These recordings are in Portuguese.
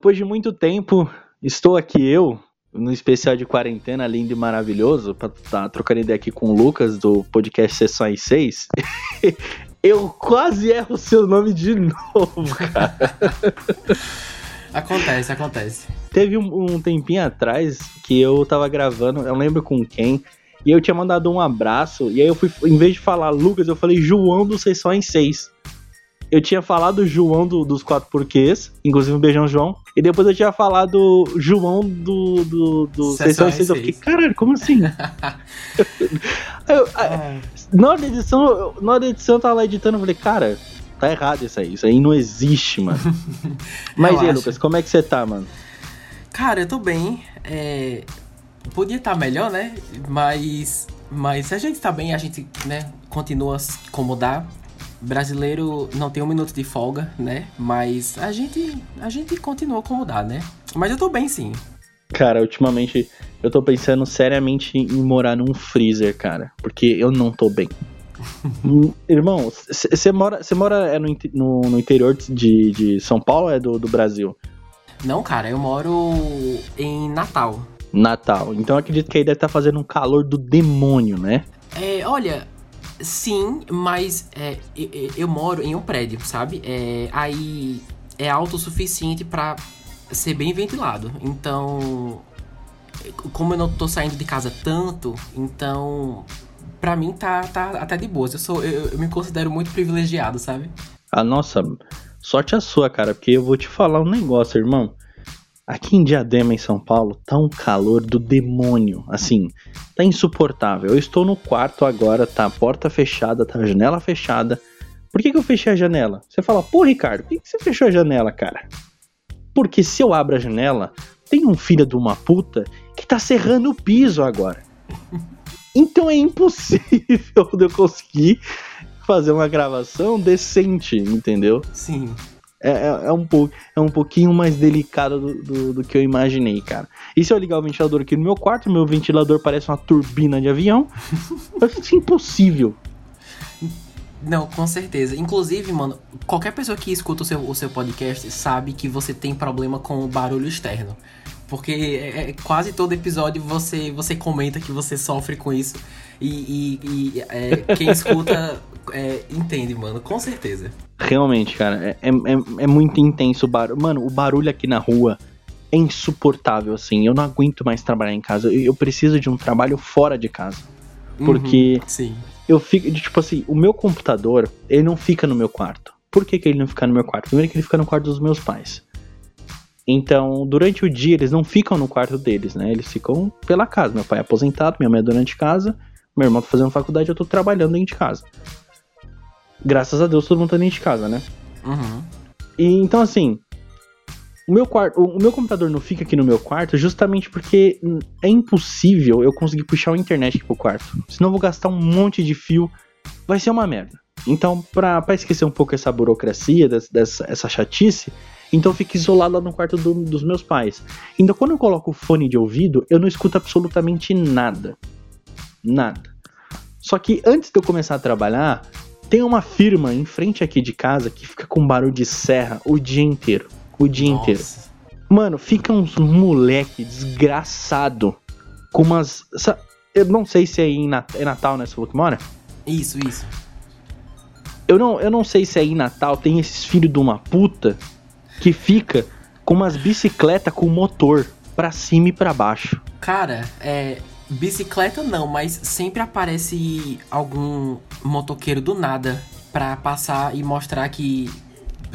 Depois de muito tempo, estou aqui eu, no especial de quarentena, lindo e maravilhoso, pra estar tá trocando ideia aqui com o Lucas do podcast Sessões 6. eu quase erro o seu nome de novo, cara. acontece, acontece. Teve um, um, tempinho atrás que eu tava gravando, eu lembro com quem, e eu tinha mandado um abraço, e aí eu fui, em vez de falar Lucas, eu falei João do Sessões 6 eu tinha falado João do, dos quatro porquês, inclusive um beijão, João. E depois eu tinha falado João do. do, do Sessão e Eu fiquei, caralho, como assim? eu, é. na, hora da edição, na hora da edição eu tava lá editando e falei, cara, tá errado isso aí. Isso aí não existe, mano. Mas e aí, Lucas, como é que você tá, mano? Cara, eu tô bem. É... Podia estar tá melhor, né? Mas. Mas se a gente tá bem, a gente, né, continua se incomodar brasileiro não tem um minuto de folga, né? Mas a gente, a gente continua como dá, né? Mas eu tô bem sim. Cara, ultimamente eu tô pensando seriamente em morar num freezer, cara. Porque eu não tô bem. Irmão, você mora, cê mora é no, no, no, interior de, de São Paulo ou é do, do Brasil? Não, cara, eu moro em Natal. Natal. Então eu acredito que aí deve estar tá fazendo um calor do demônio, né? É, olha, Sim, mas é, eu, eu, moro em um prédio, sabe? É, aí é alto o suficiente para ser bem ventilado. Então, como eu não tô saindo de casa tanto, então para mim tá, tá até de boa. Eu, sou, eu, eu me considero muito privilegiado, sabe? Ah, nossa, sorte a sua, cara, porque eu vou te falar um negócio, irmão. Aqui em Diadema, em São Paulo, tá um calor do demônio. Assim, tá insuportável. Eu estou no quarto agora, tá a porta fechada, tá a janela fechada. Por que, que eu fechei a janela? Você fala, pô, Ricardo, por que, que você fechou a janela, cara? Porque se eu abro a janela, tem um filho de uma puta que tá serrando o piso agora. Então é impossível de eu conseguir fazer uma gravação decente, entendeu? Sim. É, é, é, um, pouco, é um pouquinho mais delicado do, do, do, que eu imaginei, cara. E se eu ligar o ventilador aqui no meu quarto, meu ventilador parece uma turbina de avião. é impossível. Não, com certeza. Inclusive, mano, qualquer pessoa que escuta o seu, o seu podcast sabe que você tem problema com o barulho externo. Porque é, é, quase todo episódio você, você comenta que você sofre com isso. E, e, e é, quem escuta é, entende, mano, com certeza. Realmente, cara, é, é, é, é muito intenso o barulho. Mano, o barulho aqui na rua é insuportável, assim. Eu não aguento mais trabalhar em casa. Eu, eu preciso de um trabalho fora de casa. Uhum, porque uhum, sim. eu fico, tipo assim, o meu computador, ele não fica no meu quarto. Por que, que ele não fica no meu quarto? Primeiro que ele fica no quarto dos meus pais. Então, durante o dia, eles não ficam no quarto deles, né? Eles ficam pela casa. Meu pai é aposentado, minha mãe é durante casa, meu irmão tá fazendo faculdade, eu tô trabalhando dentro de casa graças a Deus todo mundo tá dentro de casa, né? Uhum. E então assim, o meu quarto, o meu computador não fica aqui no meu quarto justamente porque é impossível eu conseguir puxar a internet aqui pro quarto. Senão eu vou gastar um monte de fio, vai ser uma merda. Então, pra, pra esquecer um pouco essa burocracia, dessa, essa chatice, então eu fico isolado lá no quarto do, dos meus pais. Então, quando eu coloco o fone de ouvido, eu não escuto absolutamente nada. Nada. Só que antes de eu começar a trabalhar, tem uma firma em frente aqui de casa que fica com barulho de serra o dia inteiro. O dia Nossa. inteiro. Mano, fica uns moleque desgraçado com umas. Eu não sei se é em é Natal, né? Você falou que mora? Isso, isso. Eu não, eu não sei se aí em Natal tem esses filhos de uma puta que fica com umas bicicletas com motor pra cima e pra baixo. Cara, é. Bicicleta não, mas sempre aparece algum motoqueiro do nada pra passar e mostrar que.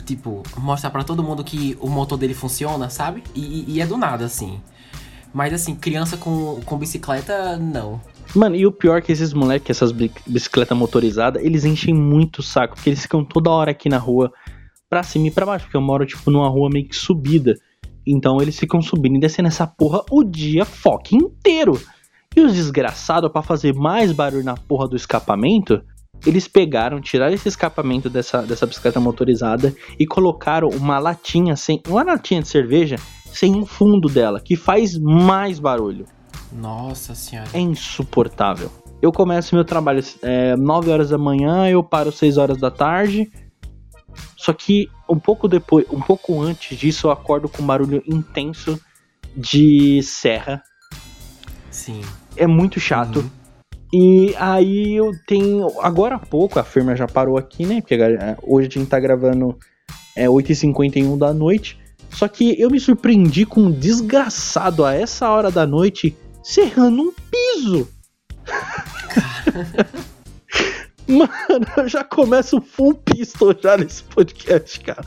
Tipo, mostrar para todo mundo que o motor dele funciona, sabe? E, e, é do nada, assim. Mas assim, criança com, com bicicleta, não. Mano, e o pior é que esses moleques, essas bicicletas motorizadas, eles enchem muito o saco, porque eles ficam toda hora aqui na rua pra cima e pra baixo, porque eu moro, tipo, numa rua meio que subida. Então eles ficam subindo e descendo essa porra o dia fucking inteiro. E os desgraçados, para fazer mais barulho na porra do escapamento, eles pegaram, tiraram esse escapamento dessa, dessa bicicleta motorizada e colocaram uma latinha sem. Uma latinha de cerveja sem um fundo dela, que faz mais barulho. Nossa senhora. É insuportável. Eu começo meu trabalho é, 9 horas da manhã, eu paro 6 horas da tarde. Só que um pouco depois, um pouco antes disso, eu acordo com um barulho intenso de serra. Sim. É muito chato. Uhum. E aí eu tenho. Agora há pouco, a firma já parou aqui, né? Porque hoje a gente tá gravando é 8h51 da noite. Só que eu me surpreendi com um desgraçado a essa hora da noite serrando um piso. Mano, eu já começo full pistol já nesse podcast, cara.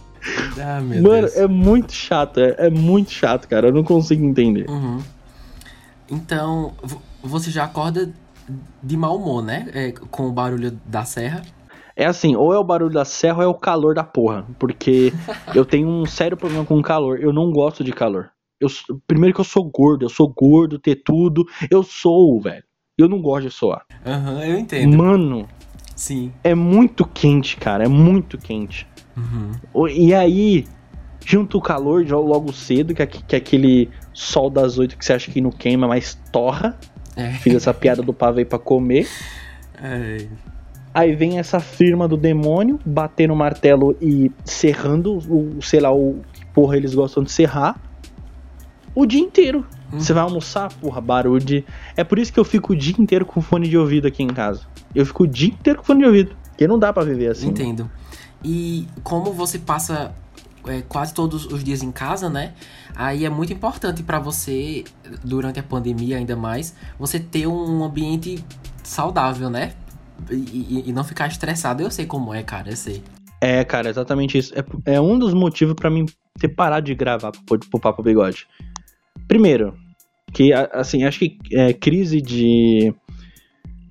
Ah, meu Mano, Deus. é muito chato, é, é muito chato, cara. Eu não consigo entender. Uhum. Então, você já acorda de mau humor, né? É, com o barulho da serra. É assim, ou é o barulho da serra ou é o calor da porra. Porque eu tenho um sério problema com calor. Eu não gosto de calor. Eu, primeiro que eu sou gordo, eu sou gordo, ter tudo. Eu sou, velho. Eu não gosto de soar. Aham, eu entendo. Mano, Sim. é muito quente, cara. É muito quente. Uhum. E aí, junto o calor logo cedo, que que é aquele sol das oito que você acha que não queima, mas torra. É. Fiz essa piada do pavê pra comer. É. Aí vem essa firma do demônio, batendo o martelo e serrando, o, sei lá, o que porra eles gostam de serrar. O dia inteiro. Hum. Você vai almoçar, porra, barulho de. É por isso que eu fico o dia inteiro com fone de ouvido aqui em casa. Eu fico o dia inteiro com fone de ouvido. Porque não dá pra viver assim. Entendo. E como você passa é, quase todos os dias em casa, né? Aí é muito importante pra você, durante a pandemia ainda mais, você ter um ambiente saudável, né? E, e- e não ficar estressado. Eu sei como é, cara, eu sei. É, cara, exatamente isso. É, é um dos motivos pra mim ter parado de gravar pro, pro Papo Bigode. Primeiro, que, assim, acho que é, crise de.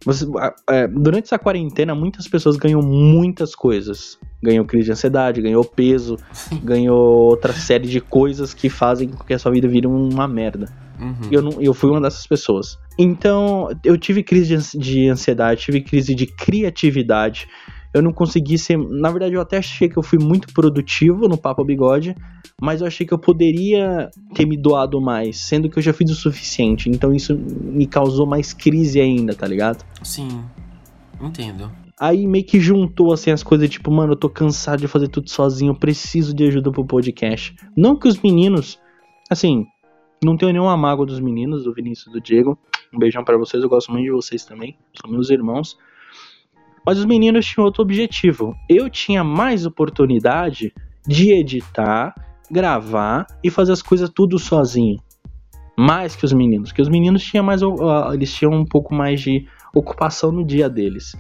Você- é, durante essa quarentena, muitas pessoas ganham muitas coisas. Ganhou crise de ansiedade, ganhou peso, ganhou outra série de coisas que fazem com que a sua vida vire uma merda. Uhum. Eu, não, eu fui uma dessas pessoas. Então, eu tive crise de ansiedade, tive crise de criatividade. Eu não consegui ser. Na verdade, eu até achei que eu fui muito produtivo no Papo Bigode, mas eu achei que eu poderia ter me doado mais, sendo que eu já fiz o suficiente. Então, isso me causou mais crise ainda, tá ligado? Sim. Entendo. Aí meio que juntou assim as coisas, tipo, mano, eu tô cansado de fazer tudo sozinho, eu preciso de ajuda pro podcast. Não que os meninos, assim, não tenho nenhuma mágoa dos meninos, do Vinícius e do Diego. Um beijão pra vocês, eu gosto muito de vocês também, são meus irmãos. Mas os meninos tinham outro objetivo. Eu tinha mais oportunidade de editar, gravar e fazer as coisas tudo sozinho. Mais que os meninos, porque os meninos tinham mais, ah, eles tinham um pouco mais de ocupação no dia deles.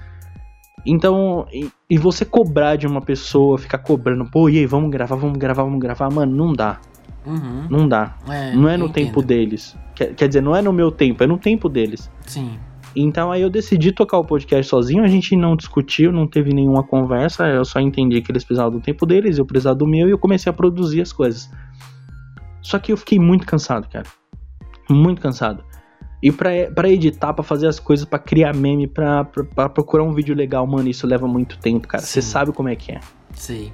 Então, e, você cobrar de uma pessoa, ficar cobrando, pô, e aí, vamos gravar, vamos gravar, vamos gravar, mano, não dá, Uhum. não dá. É, não é no entendo. tempo deles. Quer, quer dizer, não é no meu tempo, é no tempo deles. Sim. Então aí eu decidi tocar o podcast sozinho, a gente não discutiu, não teve nenhuma conversa, eu só entendi que eles precisavam do tempo deles, eu precisava do meu e eu comecei a produzir as coisas. Só que eu fiquei muito cansado, cara. Muito cansado. E pra, pra editar, pra fazer as coisas, pra criar meme, pra, pra, pra procurar um vídeo legal, mano, isso leva muito tempo, cara. Você Sim. sabe como é que é. Sei.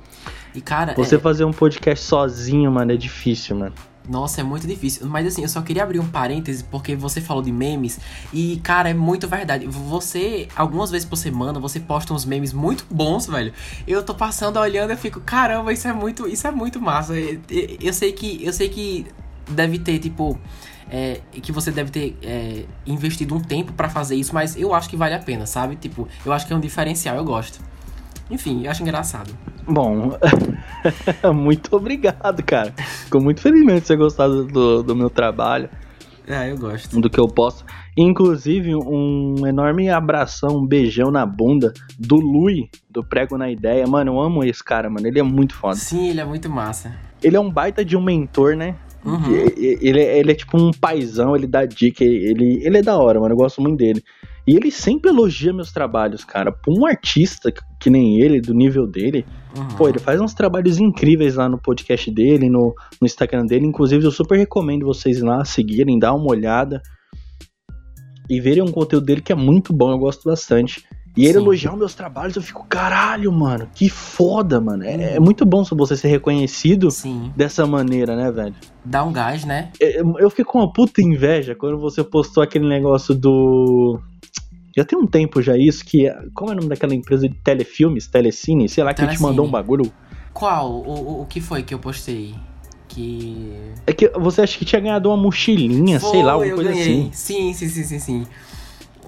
E, cara, Você é- fazer um podcast sozinho, mano, é difícil, mano. Nossa, é muito difícil. Mas assim, eu só queria abrir um parêntese porque você falou de memes e, cara, é muito verdade. Você, algumas vezes por semana, você posta uns memes muito bons, velho. Eu tô passando olhando e fico, caramba, isso é muito, isso é muito massa. E- e- Eu sei que, eu sei que deve ter, tipo, é, que você deve ter é, investido um tempo pra fazer isso, mas eu acho que vale a pena, sabe? Tipo, eu acho que é um diferencial, eu gosto. Enfim, eu acho engraçado. Bom, muito obrigado, cara. Fico muito feliz mesmo de você gostar do, do, meu trabalho, É, eu gosto. do que eu posto. Inclusive, um enorme abração, um beijão na bunda do Lui, do Prego na Ideia. Mano, eu amo esse cara, mano. Ele é muito foda. Sim, ele é muito massa. Ele é um baita de um mentor, né? Uhum. Ele, é- ele é tipo um paizão, ele dá dica, ele, ele é da hora, mano. Eu gosto muito dele. E ele sempre elogia meus trabalhos, cara. Pra um artista que, nem ele, do nível dele, Uhum. Pô, ele faz uns trabalhos incríveis lá no podcast dele, no, no Instagram dele. Inclusive, eu super recomendo vocês ir lá seguirem, dar uma olhada e verem um conteúdo dele que é muito bom, eu gosto bastante. E ele Sim. elogiar os meus trabalhos, eu fico, caralho, mano, que foda, mano. É, é muito bom você ser reconhecido Sim. dessa maneira, né, velho? Dá um gás, né? É, Eu fiquei com uma puta inveja quando você postou aquele negócio do. Já tem um tempo já isso, que. é- Como é o nome daquela empresa de telefilmes, telecine? Sei lá, que te Telecine. mandou um bagulho Qual? O, o, o que foi que eu postei? Que. É que você acha que tinha ganhado uma mochilinha, Foi, sei lá, alguma eu coisa ganhei. assim. Sim, sim, sim, sim, sim.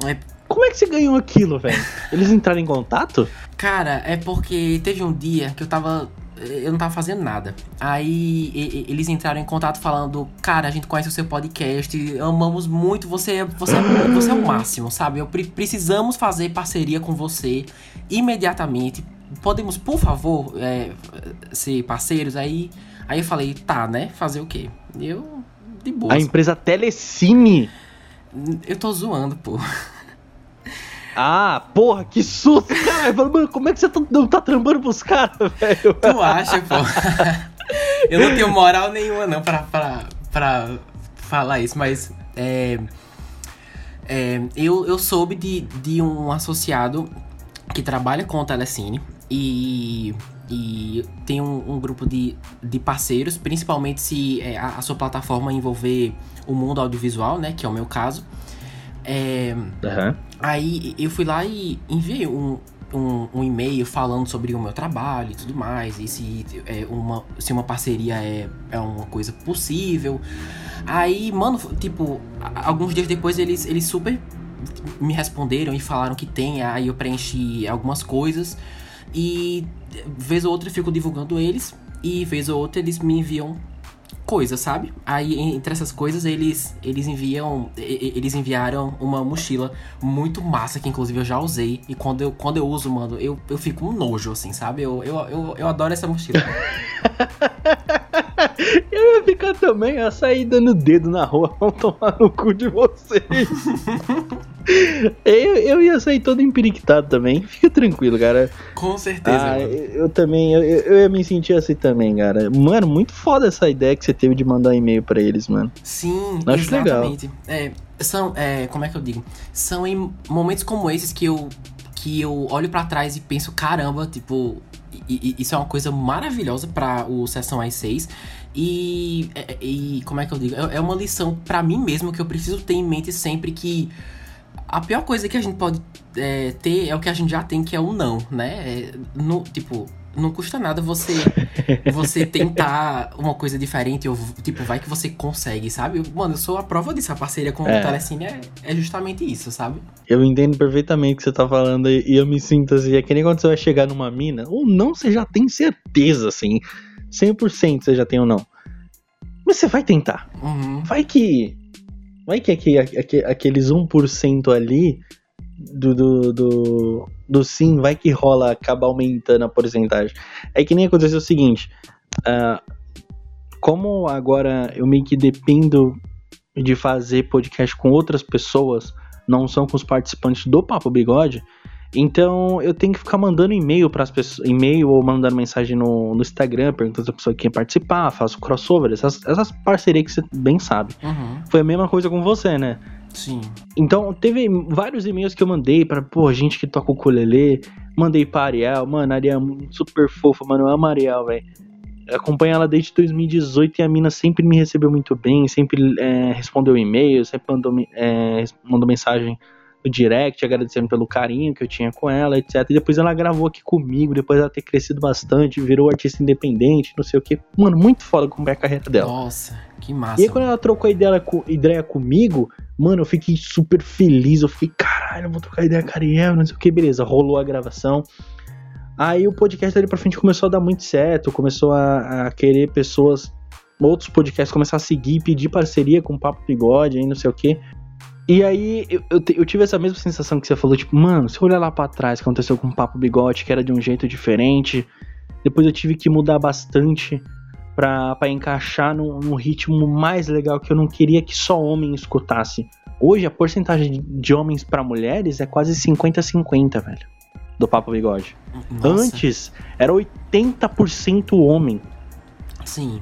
É, Como é que você ganhou aquilo, velho? Eles entraram em contato? cara, é porque teve um dia que eu tava. Eu não tava fazendo nada. Aí e- e- eles entraram em contato falando: Cara, a gente conhece o seu podcast, amamos muito, você, você, é, você é o máximo, sabe? Eu pre- precisamos fazer parceria com você imediatamente. Podemos, por favor, é, ser parceiros? Aí, aí eu falei: Tá, né? Fazer o quê? Eu, de boa. A empresa Telecine. Eu tô zoando, pô. Ah, porra, que susto, caralho. Falei, Mano, como é que você tá- não tá trampando pros caras, velho? Tu acha, pô? eu não tenho moral nenhuma, não, pra, pra, pra falar isso, mas. É, é, eu, eu soube de, de um associado que trabalha com o Telecine e, e tem um, um grupo de, de parceiros, principalmente se é, a, a sua plataforma envolver o mundo audiovisual, né? Que é o meu caso. É, Aham. Aí eu fui lá e enviei um, um, um e-mail falando sobre o meu trabalho e tudo mais, e se, é, uma, se uma parceria é, é uma coisa possível. Aí, mano, tipo, alguns dias depois eles, eles super me responderam e falaram que tem, aí eu preenchi algumas coisas. E vez ou outra eu fico divulgando eles, e vez ou outra eles me enviam coisas, sabe? Aí entre essas coisas eles eles enviam eles enviaram uma mochila muito massa que inclusive eu já usei e quando eu quando eu uso, mano, eu, eu fico um nojo assim, sabe? Eu, eu, eu, eu adoro essa mochila. Eu ia ficar também, ia sair dando dedo na rua, vão tomar no cu de vocês. eu, eu ia sair todo empiriquitado também, fica tranquilo, cara. Com certeza. Ah, eu, também, eu, eu ia me sentir assim também, cara. Mano, muito foda essa ideia que você teve de mandar um e-mail pra eles, mano. Sim, Acho legal. exatamente. É, são, é, como é que eu digo? São em momentos como esses que eu que eu olho pra trás e penso, caramba, tipo, i- i- isso é uma coisa maravilhosa pra o Sessão às 6 e, é- e como é que eu digo? É é uma lição pra mim mesmo que eu preciso ter em mente sempre que a pior coisa que a gente pode é, ter é o que a gente já tem, que é o não, né? É, no, tipo, não custa nada você você tentar uma coisa diferente, ou tipo, vai que você consegue, sabe? Mano, eu sou a prova disso. A parceria com É. o Telecine é, é justamente isso, sabe? Eu entendo perfeitamente o que você tá falando e eu me sinto assim, é que nem quando você vai chegar numa mina, ou não, você já tem certeza, assim, 100% você já tem ou não. Mas você vai tentar. Uhum. Vai que. Vai que aque- aque- aqueles 1% ali do, do, do, do sim, vai que rola, acaba aumentando a porcentagem. É que nem aconteceu o seguinte: ah, como agora eu meio que dependo de fazer podcast com outras pessoas, não são com os participantes do Papo Bigode. Então eu tenho que ficar mandando e-mail para as pessoas, e-mail ou mandando mensagem no, no Instagram, perguntando se a pessoa quer participar, faço crossover, essas, essas parcerias que você bem sabe. Uhum. Foi a mesma coisa com você, né? Sim. Então, teve vários e-mails que eu mandei pra, pô, gente que toca o ukulele. Mandei pra Ariel, mano, a Ariel é super fofa, mano, eu amo a Ariel, velho. Acompanho ela desde 2018 e a mina sempre me recebeu muito bem, sempre é, respondeu e-mail, sempre mandou, é, mandou mensagem no direct, agradecendo pelo carinho que eu tinha com ela, etc. E depois ela gravou aqui comigo, depois ela ter crescido bastante, virou artista independente, não sei o que. Mano, muito foda acompanhar a carreira dela. Nossa, que massa. E aí, quando ela trocou ideia, ideia comigo, mano, eu fiquei super feliz. Eu fiquei, caralho, eu vou trocar ideia com a Ariel, não sei o que, beleza. Rolou a gravação. Aí o podcast dali pra frente começou a dar muito certo, começou a, a querer pessoas, outros podcasts começaram a seguir, pedir parceria com o Papo Bigode, aí não sei o que. E aí eu, eu, eu tive essa mesma sensação que você falou, tipo, mano, se eu olhar lá pra trás, que aconteceu com o Papo Bigode, que era de um jeito diferente. Depois eu tive que mudar bastante pra, pra encaixar num, num ritmo mais legal que eu não queria que só homem escutasse. Hoje a porcentagem de, homens pra mulheres é quase 50-50, velho. Do Papo Bigode. Nossa, Antes era 80% homem. Sim.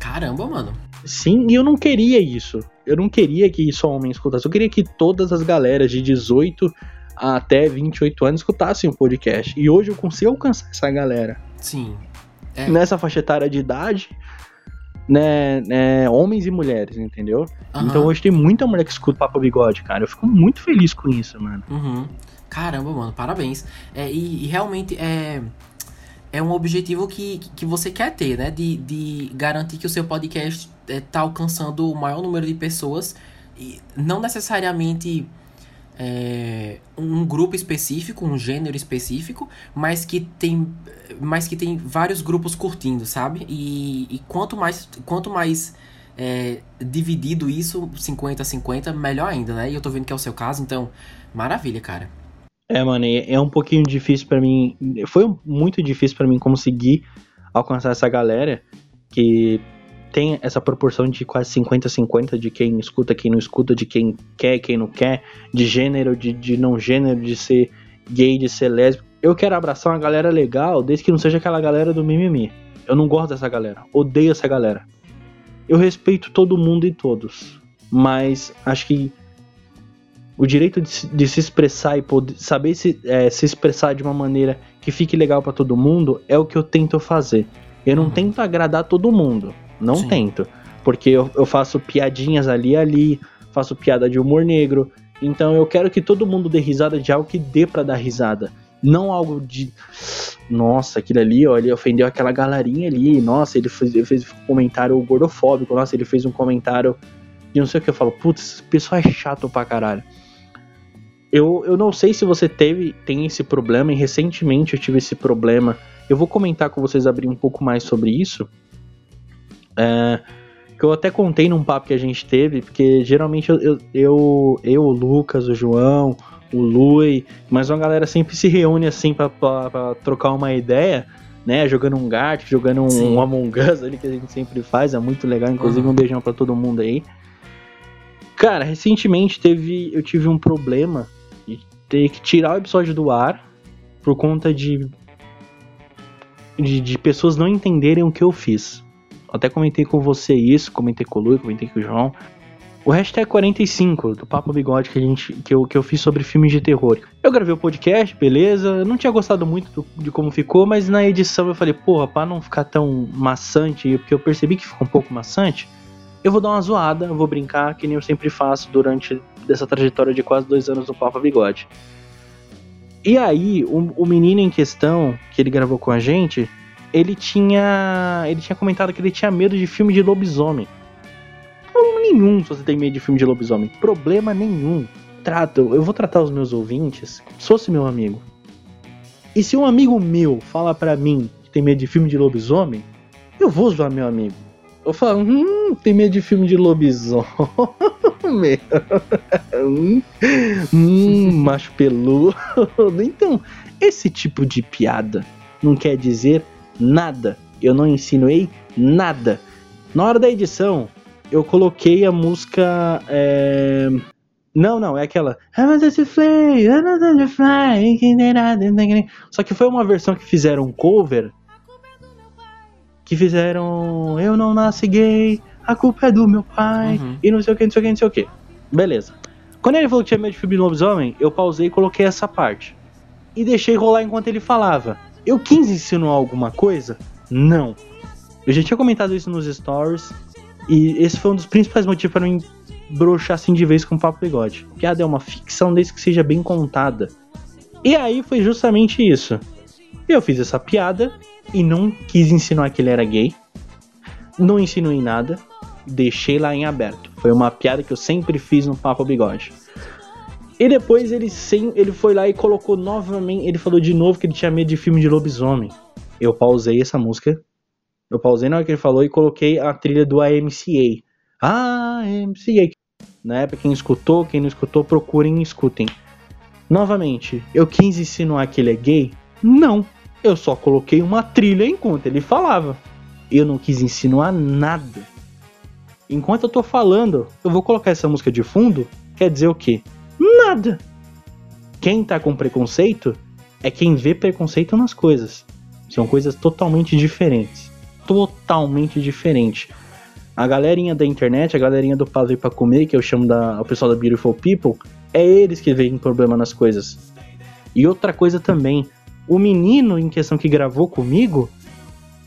Caramba, mano. Sim, e eu não queria isso. Eu não queria que só homem escutasse. Eu queria que todas as galeras de 18 até 28 anos escutassem o podcast. E hoje eu consigo alcançar essa galera. Sim. É. Nessa faixa etária de idade, né, né, homens e mulheres, entendeu? Aham. Então hoje tem muita mulher que escuta Papo Bigode, cara. Eu fico muito feliz com isso, mano. Uhum. Caramba, mano, parabéns. É, e, e realmente é, é um objetivo que, que você quer ter, né? De, de garantir que o seu podcast está é, alcançando o maior número de pessoas. E não necessariamente é, um grupo específico, um gênero específico, mas que tem, mas que tem vários grupos curtindo, sabe? E, e quanto mais, quanto mais é, dividido isso, 50 a 50, melhor ainda, né? E eu tô vendo que é o seu caso, então, maravilha, cara. É, mano, é um pouquinho difícil para mim. Foi muito difícil para mim conseguir alcançar essa galera que tem essa proporção de quase 50-50 de quem escuta, quem não escuta, de quem quer, quem não quer, de gênero, de, de não gênero, de ser gay, de ser lésbico. Eu quero abraçar uma galera legal, desde que não seja aquela galera do mimimi. Eu não gosto dessa galera, odeio essa galera. Eu respeito todo mundo e todos, mas acho que o direito de, de se expressar e poder saber se, é, se expressar de uma maneira que fique legal para todo mundo é o que eu tento fazer. Eu não uhum. tento agradar todo mundo, não Sim. tento, porque eu, eu faço piadinhas ali e ali, faço piada de humor negro, então eu quero que todo mundo dê risada de algo que dê para dar risada. Não algo de. Nossa, aquilo ali, ó, ele ofendeu aquela galerinha ali. Nossa, ele fez, ele fez um comentário gordofóbico. Nossa, ele fez um comentário de não sei o que. Eu falo, putz, esse pessoal é chato pra caralho. Eu, eu não sei se você teve tem esse problema, e recentemente eu tive esse problema. Eu vou comentar com vocês abrir um pouco mais sobre isso. É, que eu até contei num papo que a gente teve, porque geralmente eu, eu, eu, eu o Lucas, o João, o Lui, mas uma galera sempre se reúne assim para trocar uma ideia, né? Jogando um Gart, jogando um, um, Among Us ali que a gente sempre faz, é muito legal. Inclusive, uhum. um beijão para todo mundo aí. Cara, recentemente teve, eu tive um problema ter que tirar o episódio do ar por conta de, de, de pessoas não entenderem o que eu fiz. Até comentei com você isso, comentei com o Lu, comentei com o João. O hashtag 45 do Papo Bigode que, a gente, que, eu, que eu fiz sobre filmes de terror. Eu gravei o podcast, beleza. Eu não tinha gostado muito do, de como ficou, mas na edição eu falei, porra, pra não ficar tão maçante, porque eu percebi que ficou um pouco maçante, eu vou dar uma zoada, vou brincar, que nem eu sempre faço durante essa trajetória de quase dois anos do Papa Bigode. E aí, o, o menino em questão, que ele gravou com a gente, ele tinha. Ele tinha comentado que ele tinha medo de filme de lobisomem. Problema nenhum se você tem medo de filme de lobisomem. Problema nenhum. Trato, eu vou tratar os meus ouvintes como se fosse meu amigo. E se um amigo meu fala para mim que tem medo de filme de lobisomem, eu vou zoar meu amigo. Eu falo, hum, tem medo de filme de lobisomem. hum, macho peludo. Então, esse tipo de piada não quer dizer nada. Eu não insinuei nada. Na hora da edição, eu coloquei a música. É... Não, não, é aquela. Só que foi uma versão que fizeram um cover que fizeram Eu não nasci gay, a culpa é do meu pai, uhum. e não sei o que, não sei o que, não sei o que. Beleza. Quando ele falou que tinha medo de filme de lobisomem, eu pausei e coloquei essa parte. E deixei rolar enquanto ele falava. Eu quis ensinar alguma coisa? Não. Eu já tinha comentado isso nos stories. E esse foi um dos principais motivos para mim broxar assim de vez com o Papo Bigode. Piada é uma ficção desde que seja bem contada. E aí foi justamente isso. Eu fiz essa piada e não quis insinuar que ele era gay. Não insinuei nada, deixei lá em aberto. Foi uma piada que eu sempre fiz no Papo Bigode. E depois ele sem, ele foi lá e colocou novamente, ele falou de novo que ele tinha medo de filme de lobisomem. Eu pausei essa música. Eu pausei na hora que ele falou e coloquei a trilha do AMCA. AMCA. Na época, quem escutou, quem não escutou, procurem e escutem. Novamente, eu quis insinuar que ele é gay? Não. Eu só coloquei uma trilha enquanto ele falava. Eu não quis insinuar nada. Enquanto eu tô falando, eu vou colocar essa música de fundo. Quer dizer o quê? Nada. Quem tá com preconceito é quem vê preconceito nas coisas. São coisas totalmente diferentes. Totalmente diferentes. A galerinha da internet, a galerinha do Padre para Comer, que eu chamo da, o pessoal da Beautiful People, é eles que veem problema nas coisas. E outra coisa também, o menino em questão que gravou comigo,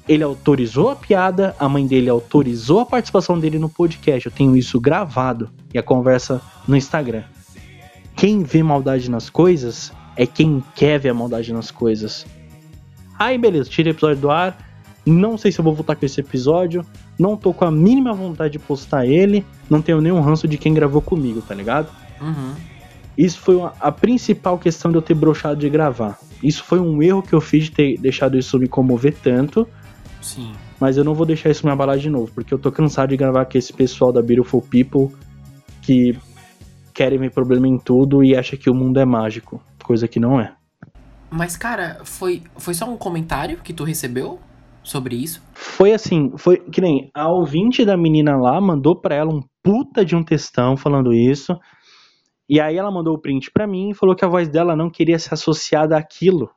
ele autorizou a piada, a mãe dele autorizou a participação dele no podcast. Eu tenho isso gravado e a conversa no Instagram. Quem vê maldade nas coisas é quem quer ver a maldade nas coisas. Aí, beleza, tirei o episódio do ar. Não sei se eu vou voltar com esse episódio. Não tô com a mínima vontade de postar ele. Não tenho nenhum ranço de quem gravou comigo, tá ligado? Uhum. Isso foi uma- a principal questão de eu ter brochado de gravar. Isso foi um erro que eu fiz de ter deixado isso me comover tanto. Sim. Mas eu não vou deixar isso me abalar de novo, porque eu tô cansado de gravar com esse pessoal da Beautiful People que querem ver problema em tudo e acha que o mundo é mágico, coisa que não é. Mas, cara, foi, foi só um comentário que tu recebeu sobre isso? Foi assim, foi que nem a ouvinte da menina lá mandou pra ela um puta de um textão falando isso. E aí ela mandou o print pra mim e falou que a voz dela não queria ser associada àquilo.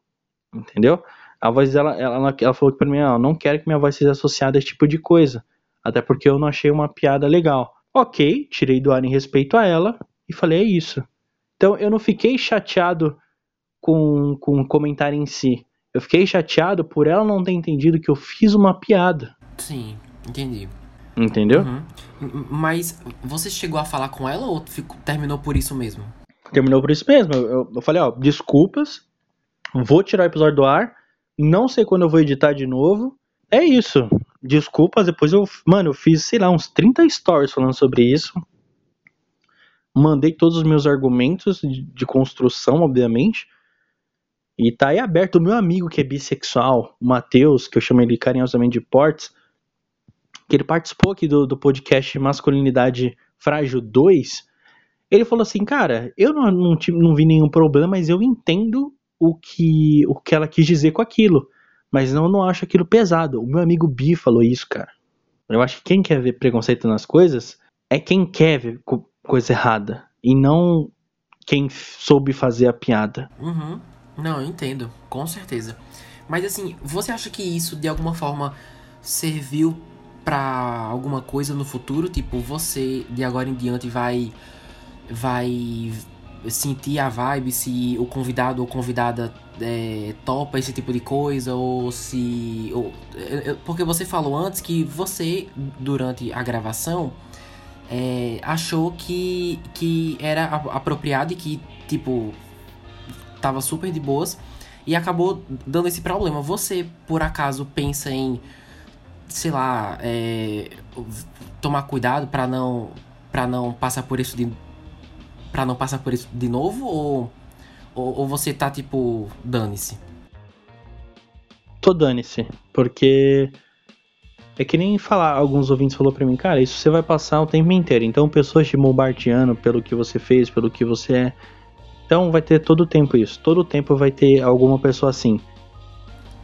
Entendeu? A voz dela, ela, ela falou que pra mim, ela não quero que minha voz seja associada a esse tipo de coisa. Até porque eu não achei uma piada legal. Ok, tirei do ar em respeito a ela e falei, é isso. Então eu não fiquei chateado com, com o comentário em si. Eu fiquei chateado por ela não ter entendido que eu fiz uma piada. Sim, entendi. Entendeu? Uhum. Mas você chegou a falar com ela ou ficou- terminou por isso mesmo? Terminou por isso mesmo. Eu- eu falei, ó, desculpas. Vou tirar o episódio do ar. Não sei quando eu vou editar de novo. É isso. Desculpas, depois eu. Mano, eu fiz, sei lá, uns 30 stories falando sobre isso. Mandei todos os meus argumentos de, de construção, obviamente. E tá aí aberto. O meu amigo que é bissexual, o Matheus, que eu chamo ele carinhosamente de Portes, que ele participou aqui do, do podcast Masculinidade Frágil 2. Ele falou assim, cara, eu não, não, não vi nenhum problema, mas eu entendo o que, o que ela quis dizer com aquilo. Mas não, acho aquilo pesado. O meu amigo Bi falou isso, cara. Eu acho que quem quer ver preconceito nas coisas é quem quer ver coisa errada. E não quem soube fazer a piada. Uhum. Não, eu entendo, com certeza. Mas assim, você acha que isso de alguma forma serviu pra alguma coisa no futuro? Tipo, você de agora em diante vai vai sentir a vibe se o convidado ou convidada é, topa esse tipo de coisa ou se ou- eu- eu- porque você falou antes que você durante a gravação é, achou que que era apropriado e que tipo tava super de boas e acabou dando esse problema. Você, por acaso, pensa em, sei lá, é, tomar cuidado pra não para não passar por isso de para não passar por isso de novo ou ou, ou você tá tipo dane-se? Tô dane-se. Porque é que nem falar, alguns ouvintes falou pra mim, cara, isso você vai passar o tempo inteiro. Então pessoas te bombardeando pelo que você fez, pelo que você é. Então vai ter todo o tempo isso. Todo o tempo vai ter alguma pessoa assim.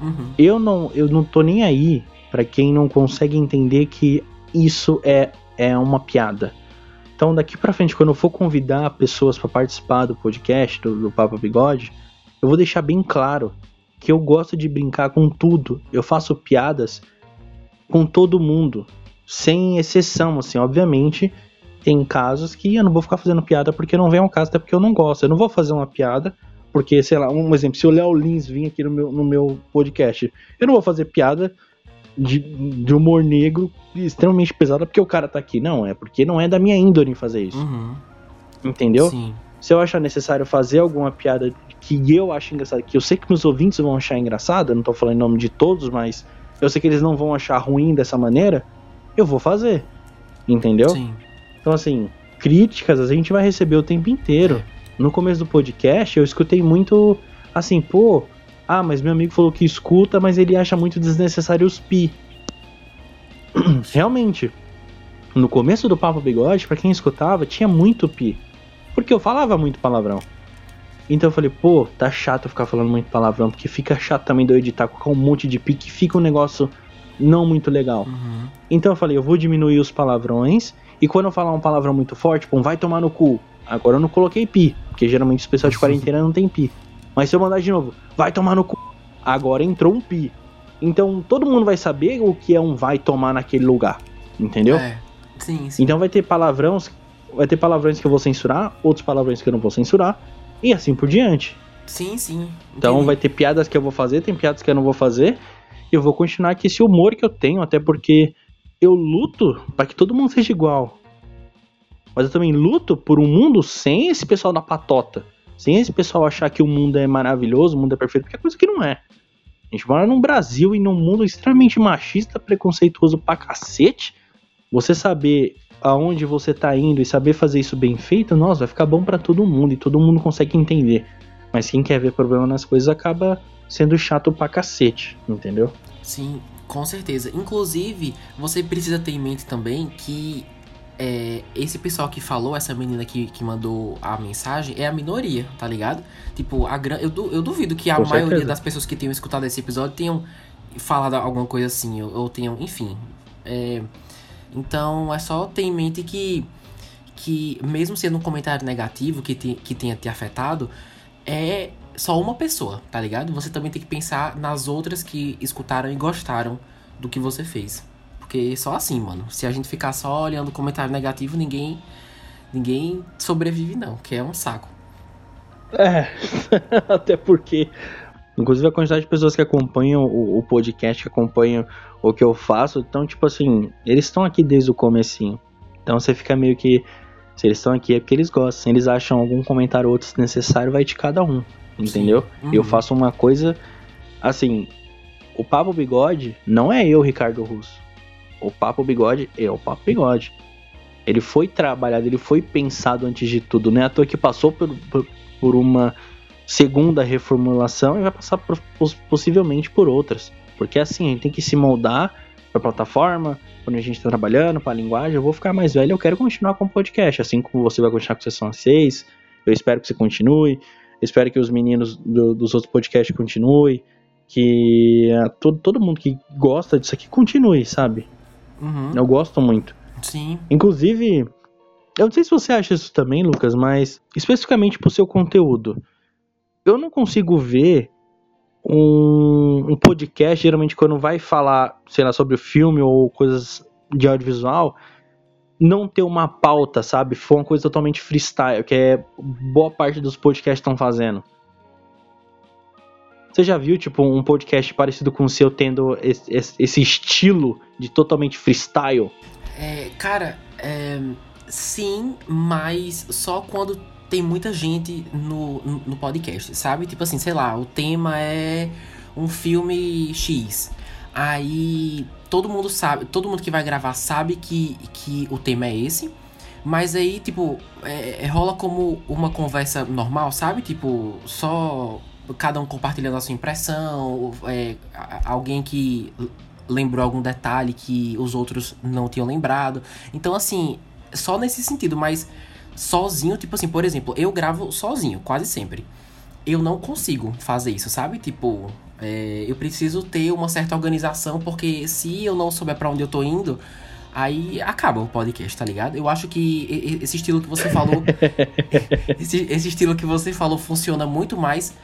Uhum. Eu não, eu não tô nem aí pra quem não consegue entender que isso é, é uma piada. Então daqui pra frente, quando eu for convidar pessoas pra participar do podcast, do, do Papo Bigode, eu vou deixar bem claro que eu gosto de brincar com tudo. Eu faço piadas com todo mundo, sem exceção, assim, obviamente. Tem casos que eu não vou ficar fazendo piada porque não vem ao caso, até porque eu não gosto. Eu não vou fazer uma piada porque, sei lá, um exemplo, se o Léo Lins vir aqui no meu, no meu podcast, eu não vou fazer piada de, de humor negro extremamente pesada porque o cara tá aqui. Não, é porque não é da minha índole fazer isso. Uhum. Entendeu? Sim. Se eu achar necessário fazer alguma piada que eu acho engraçada, que eu sei que meus ouvintes vão achar engraçada, eu não tô falando em nome de todos, mas eu sei que eles não vão achar ruim dessa maneira, eu vou fazer. Entendeu? Sim. Então, assim, críticas a gente vai receber o tempo inteiro. No começo do podcast, eu escutei muito assim, pô, ah, mas meu amigo falou que escuta, mas ele acha muito desnecessário os pi. Realmente, no começo do Papo Bigode, pra quem escutava, tinha muito pi. Porque eu falava muito palavrão. Então eu falei, pô, tá chato ficar falando muito palavrão, porque fica chato também de eu editar com um monte de pi que fica um negócio não muito legal. Uhum. Então eu falei, eu vou diminuir os palavrões. E quando eu falar um palavrão muito forte, tipo, um vai tomar no cu. Agora eu não coloquei pi, porque geralmente os pessoal de quarentena não tem pi. Mas se eu mandar de novo, vai tomar no cu. Agora entrou um pi. Então todo mundo vai saber o que é um vai tomar naquele lugar. Entendeu? É. Sim, sim. Então vai ter palavrões, vai ter palavrões que eu vou censurar, outros palavrões que eu não vou censurar, e assim por diante. Sim, sim. Então Entendi. vai ter piadas que eu vou fazer, tem piadas que eu não vou fazer. E eu vou continuar com esse humor que eu tenho, até porque eu luto para que todo mundo seja igual. Mas eu também luto por um mundo sem esse pessoal da patota. Sem esse pessoal achar que o mundo é maravilhoso, o mundo é perfeito, porque é coisa que não é. A gente mora num Brasil e num mundo extremamente machista, preconceituoso pra cacete. Você saber aonde você tá indo e saber fazer isso bem feito, nossa, vai ficar bom para todo mundo e todo mundo consegue entender. Mas quem quer ver problema nas coisas acaba sendo chato pra cacete, entendeu? Sim, com certeza. Inclusive, você precisa ter em mente também que é, esse pessoal que falou, essa menina que, que mandou a mensagem, é a minoria, tá ligado? Tipo, a gran... eu, du eu duvido que a Com maioria certeza. das pessoas que tenham escutado esse episódio tenham falado alguma coisa assim, ou, ou tenham, enfim. É... Então é só ter em mente que, que mesmo sendo um comentário negativo que, te, que tenha te afetado, é só uma pessoa, tá ligado? Você também tem que pensar nas outras que escutaram e gostaram do que você fez. Porque só assim, mano. Se a gente ficar só olhando comentário negativo, ninguém ninguém sobrevive não, que é um saco. É, até porque inclusive a quantidade de pessoas que acompanham o, o, podcast, que acompanham o que eu faço, então tipo assim, eles estão aqui desde o comecinho. Então você fica meio que se eles estão aqui é porque eles gostam. Se eles acham algum comentário ou outro necessário, vai de cada um, entendeu? Uhum. Eu faço uma coisa assim, o Papo Bigode não é eu, Ricardo Russo. O Papo Bigode é o Papo Bigode. Ele foi trabalhado, ele foi pensado antes de tudo. Não é à toa que passou por, por, por uma segunda reformulação e vai passar por, possivelmente por outras. Porque assim, a gente tem que se moldar para a plataforma, quando a gente está trabalhando, para a linguagem. Eu vou ficar mais velho, eu quero continuar com o podcast, assim como você vai continuar com Sessão 6. Eu espero que você continue. Espero que os meninos do, dos outros podcasts continuem. Que uh, todo, todo mundo que gosta disso aqui continue, sabe? Uhum. Eu gosto muito. Sim. Inclusive, eu não sei se você acha isso também, Lucas, mas especificamente pro seu conteúdo. Eu não consigo ver um, um podcast, geralmente quando vai falar, sei lá, sobre o filme ou coisas de audiovisual, não ter uma pauta, sabe? Foi uma coisa totalmente freestyle, que é boa parte dos podcasts estão fazendo. Você já viu, tipo, um podcast parecido com o seu tendo esse, esse estilo de totalmente freestyle? É, cara, é, sim, mas só quando tem muita gente no, no podcast, sabe? Tipo assim, sei lá, o tema é um filme X. Aí todo mundo sabe, todo mundo que vai gravar sabe que, que o tema é esse. Mas aí, tipo, é, é rola como uma conversa normal, sabe? Tipo, só cada um compartilhando a sua impressão, é, alguém que lembrou algum detalhe que os outros não tinham lembrado. Então, assim, só nesse sentido, mas sozinho, tipo assim, por exemplo, eu gravo sozinho, quase sempre. Eu não consigo fazer isso, sabe? Tipo, é, eu preciso ter uma certa organização, porque se eu não souber para onde eu tô indo, aí acaba o podcast, tá ligado? Eu acho que esse estilo que você falou. esse, esse estilo que você falou funciona muito mais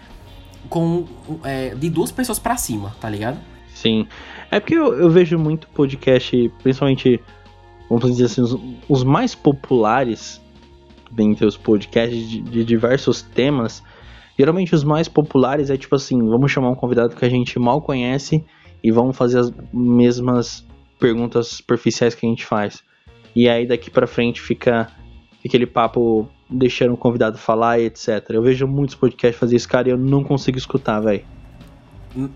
com é, de duas pessoas para cima, tá ligado? Sim. É porque eu, eu, vejo muito podcast, principalmente, vamos dizer assim, os, os mais populares dentre os podcasts de, de, diversos temas. Geralmente os mais populares é tipo assim, vamos chamar um convidado que a gente mal conhece e vamos fazer as mesmas perguntas superficiais que a gente faz. E aí daqui para frente fica aquele papo deixando o convidado falar e etc. Eu vejo muitos podcasts fazer isso, cara, e eu não consigo escutar, velho.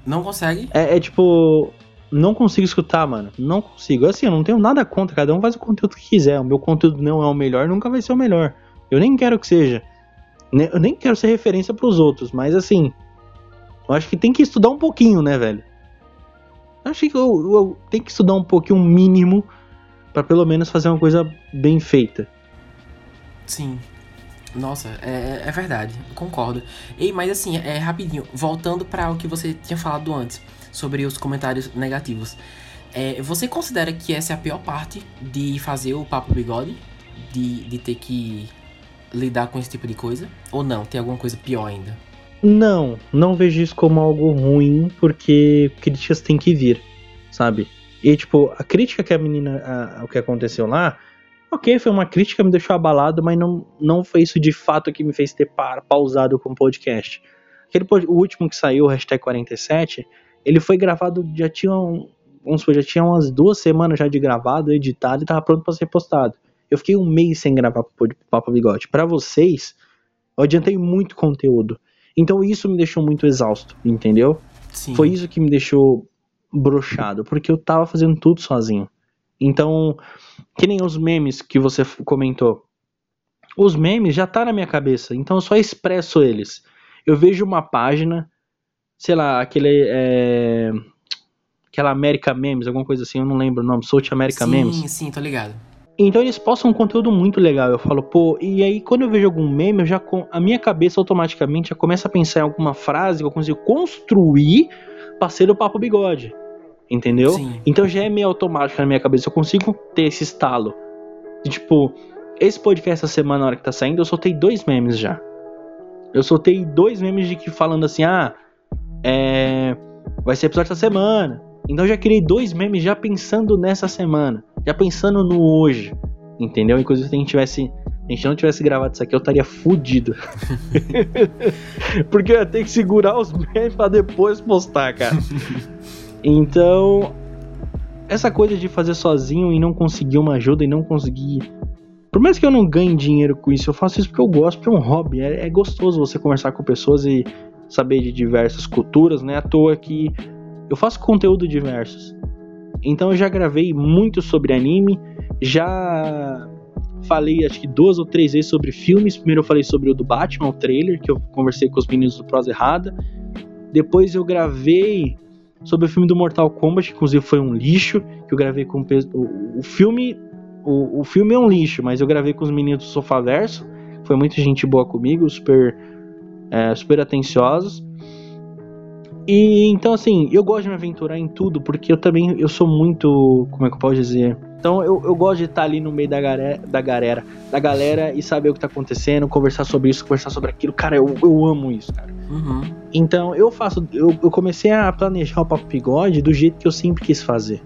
Não consegue? É, é, tipo. Não consigo escutar, mano. Não consigo. Assim, eu não tenho nada contra. Cada um faz o conteúdo que quiser. O meu conteúdo não é o melhor, nunca vai ser o melhor. Eu nem quero que seja. Eu nem quero ser referência pros outros, mas assim. Eu acho que tem que estudar um pouquinho, né, velho? Eu acho que eu, eu, tenho que estudar um pouquinho, um mínimo, para pelo menos fazer uma coisa bem feita. Sim. Nossa, é, é verdade, concordo. Ei, mas assim, é rapidinho, voltando para o que você tinha falado antes, sobre os comentários negativos. É, você considera que essa é a pior parte de fazer o Papo Bigode? De, de ter que lidar com esse tipo de coisa? Ou não? Tem alguma coisa pior ainda? Não, não vejo isso como algo ruim, porque críticas têm que vir, sabe? E, tipo, a crítica que a menina, a, o que aconteceu lá, Ok, foi uma crítica, me deixou abalado, mas não, não foi isso de fato que me fez ter par, pausado com o podcast. Aquele, o último que saiu, o hashtag 47, ele foi gravado, já tinha, um, vamos supor, já tinha umas duas semanas já de gravado, editado e tava pronto para ser postado. Eu fiquei um mês sem gravar Papo Bigode. Para vocês, eu adiantei muito conteúdo. Então isso me deixou muito exausto, entendeu? Sim. Foi isso que me deixou brochado, porque eu tava fazendo tudo sozinho. Então, que nem os memes que você comentou. Os memes já tá na minha cabeça, então eu só expresso eles. Eu vejo uma página, sei lá, aquele é, aquela América Memes, alguma coisa assim, eu não lembro o nome, South America sim, Memes. sim, tô ligado. Então eles postam um conteúdo muito legal. Eu falo, pô, e aí quando eu vejo algum meme, eu já a minha cabeça automaticamente já começa a pensar em alguma frase que eu consigo construir pra ser o papo bigode. Entendeu? Sim. Então já é meio automático na minha cabeça. Eu consigo ter esse estalo. E, tipo, esse podcast essa semana, na hora que tá saindo, eu soltei dois memes já. Eu soltei dois memes de que falando assim, ah, é. Vai ser episódio essa semana. Então eu já criei dois memes já pensando nessa semana. Já pensando no hoje. Entendeu? Inclusive se a gente tivesse. A gente não tivesse gravado isso aqui, eu estaria fudido. Porque eu ia ter que segurar os memes pra depois postar, cara. Então, essa coisa de fazer sozinho e não conseguir uma ajuda e não conseguir. Por mais que eu não ganhe dinheiro com isso, eu faço isso porque eu gosto, porque é um hobby. É, é gostoso você conversar com pessoas e saber de diversas culturas, né? À toa que eu faço conteúdo diversos. Então eu já gravei muito sobre anime, já falei acho que duas ou três vezes sobre filmes. Primeiro eu falei sobre o do Batman, o trailer, que eu conversei com os meninos do Prosa Errada. Depois eu gravei sobre o filme do Mortal Kombat, que inclusive foi um lixo, que eu gravei com o, o filme. O, o filme é um lixo, mas eu gravei com os meninos do Sofaverso. Foi muita gente boa comigo, super, é, super atenciosos. E então assim, eu gosto de me aventurar em tudo, porque eu também eu sou muito, como é que eu posso dizer? Então eu, eu gosto de estar ali no meio da galera, da galera, da galera e saber o que tá acontecendo, conversar sobre isso, conversar sobre aquilo. Cara, eu, eu amo isso, cara. Uhum. Então eu faço, eu, eu comecei a planejar o Papo Bigode do jeito que eu sempre quis fazer.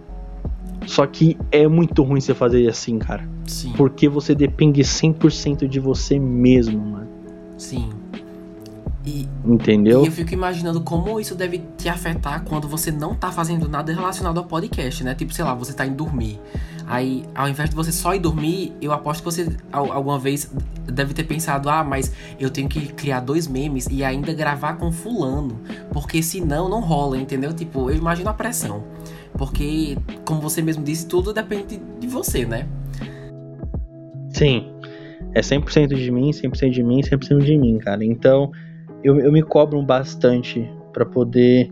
Só que é muito ruim você fazer assim, cara. Sim. Porque você depende 100% de você mesmo, mano. Sim. E, Entendeu? E eu fico imaginando como isso deve te afetar quando você não tá fazendo nada relacionado ao podcast, né? Tipo, sei lá, você tá indo dormir. Aí, ao invés de você só ir dormir, eu aposto que você al- alguma vez deve ter pensado: ah, mas eu tenho que criar dois memes e ainda gravar com Fulano. Porque senão não rola, entendeu? Tipo, eu imagino a pressão. Porque, como você mesmo disse, tudo depende de você, né? Sim. É 100% de mim, 100% de mim, 100% de mim, cara. Então, eu, eu me cobro bastante pra poder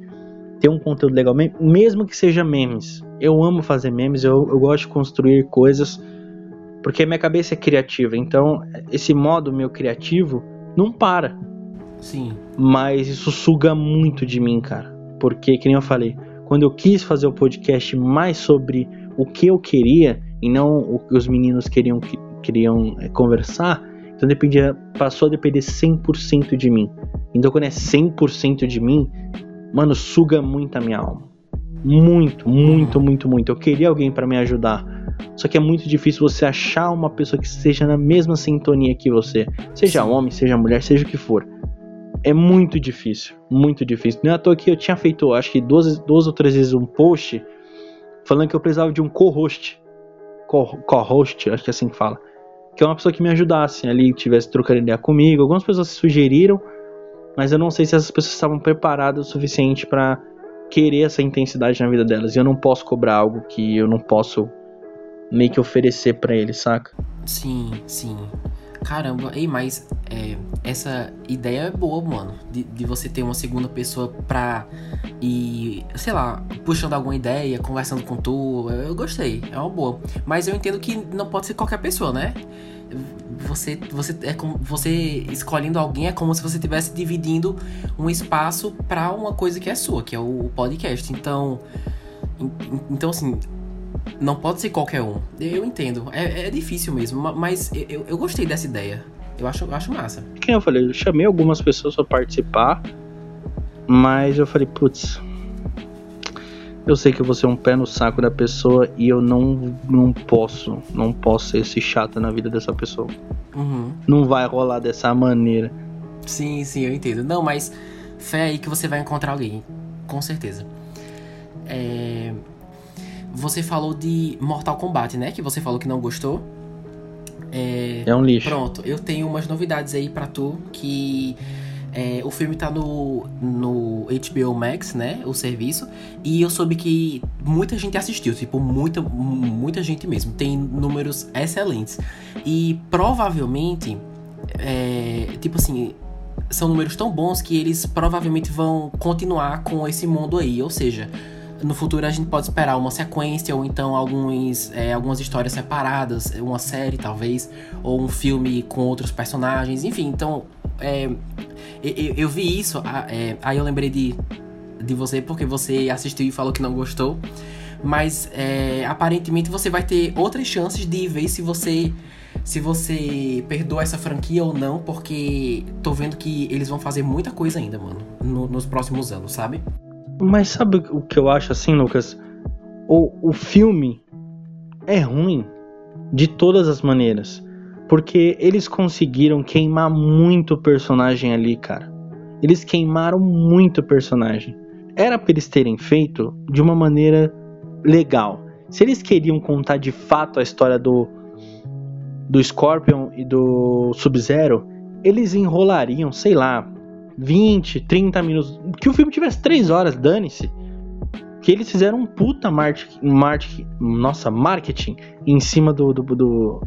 ter um conteúdo legal, me- mesmo que seja memes. Eu amo fazer memes, eu, eu gosto de construir coisas, porque minha cabeça é criativa. Então, esse modo meu criativo não para. Sim. Mas isso suga muito de mim, cara. Porque, que nem eu falei, quando eu quis fazer o podcast mais sobre o que eu queria e não o que os meninos queriam, que- queriam é, conversar, então dependia, passou a depender 100% de mim. Então, quando é 100% de mim, mano, suga muito a minha alma. Muito, muito, muito, muito. Eu queria alguém pra me ajudar. Só que é muito difícil você achar uma pessoa que esteja na mesma sintonia que você. Seja homem, seja mulher, seja o que for. É muito difícil, muito difícil. Não é à toa que eu tinha feito, acho que duas, duas ou três vezes um post falando que eu precisava de um co-host. Co- Co-host, acho que é assim que fala. Que é uma pessoa que me ajudasse ali, tivesse trocando ideia comigo. Algumas pessoas sugeriram, mas eu não sei se essas pessoas estavam preparadas o suficiente pra querer essa intensidade na vida delas. E eu não posso cobrar algo que eu não posso meio que oferecer pra eles, saca? Sim, sim. Caramba, ei, mas é, essa ideia é boa, mano. De, de você ter uma segunda pessoa pra ir, sei lá, puxando alguma ideia, conversando com tu. Eu, gostei, é uma boa. Mas eu entendo que não pode ser qualquer pessoa, né? Você, você é como você escolhendo alguém é como se você estivesse dividindo um espaço pra uma coisa que é sua, que é o podcast. Então, en- en- então assim, não pode ser qualquer um. Eu entendo. É, é difícil mesmo, ma- mas eu- eu, gostei dessa ideia. Eu acho, eu acho massa. Que nem eu falei, eu chamei algumas pessoas pra participar, mas eu falei, putz, eu sei que eu vou ser um pé no saco da pessoa e eu não, não posso, não posso ser esse chato na vida dessa pessoa. Uhum. Não vai rolar dessa maneira. Sim, sim, eu entendo. Não, mas fé aí que você vai encontrar alguém. Com certeza. É, Você falou de Mortal Kombat, né? Que você falou que não gostou. É... É um lixo. Pronto, eu tenho umas novidades aí pra tu que É, o filme tá no, no HBO Max, né? O serviço. E eu soube que muita gente assistiu, tipo, muita, muita gente mesmo. Tem números excelentes. E provavelmente, é, tipo assim, são números tão bons que eles provavelmente vão continuar com esse mundo aí. Ou seja, no futuro a gente pode esperar uma sequência ou então alguns, é, algumas histórias separadas, uma série talvez, ou um filme com outros personagens, enfim. Então, é, eu, eu, vi isso, é, aí eu lembrei de, de você porque você assistiu e falou que não gostou. Mas é, aparentemente você vai ter outras chances de ver se você se você perdoa essa franquia ou não, porque tô vendo que eles vão fazer muita coisa ainda, mano, no, nos próximos anos, sabe? Mas sabe o que eu acho assim, Lucas? O, o filme é ruim de todas as maneiras. Porque eles conseguiram queimar muito personagem ali, cara. Eles queimaram muito personagem. Era pra eles terem feito de uma maneira legal. Se eles queriam contar de fato a história do, do Scorpion e do Sub-Zero, eles enrolariam, sei lá, 20, 30 minutos. Que o filme tivesse 3 horas, dane-se. Que eles fizeram um puta marketing, marketing, nossa, marketing em cima do do, do,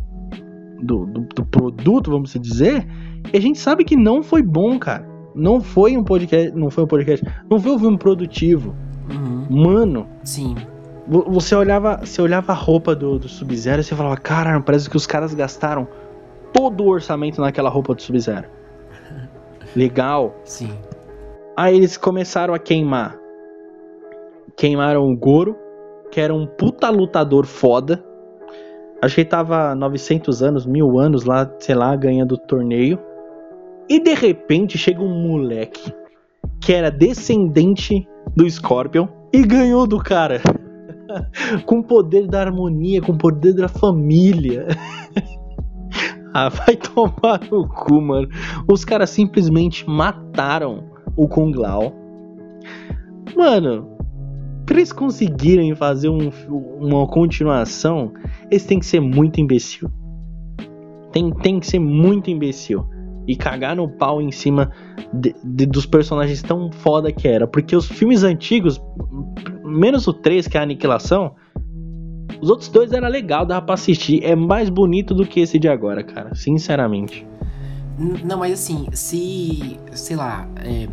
do, do, produto, vamos dizer. E a gente sabe que não foi bom, cara. Não foi um podcast. Não foi um podcast. Não foi um filme produtivo. Uhum. Mano. Sim. Você olhava, você olhava a roupa do, do Sub-Zero e você falava, cara, parece que os caras gastaram todo o orçamento naquela roupa do Sub-Zero legal. Sim. Aí eles começaram a queimar. Queimaram o Goro, que era um puta lutador foda. Acho que ele tava 900 anos, mil anos lá, sei lá, ganhando o torneio. E de repente chega um moleque que era descendente do Scorpion e ganhou do cara. com o poder da harmonia, com o poder da família. Ah, vai tomar no cu, mano. Os caras simplesmente mataram o Kung Lao. Mano, pra eles conseguirem fazer um, uma continuação, eles têm que ser muito imbecil. Tem, tem que ser muito imbecil. E cagar no pau em cima de, de, dos personagens tão foda que era. Porque os filmes antigos, menos o 3, que é a Aniquilação, os outros dois era legal, dava pra assistir. É mais bonito do que esse de agora, cara. Sinceramente. Não, mas assim, se. Sei lá. É,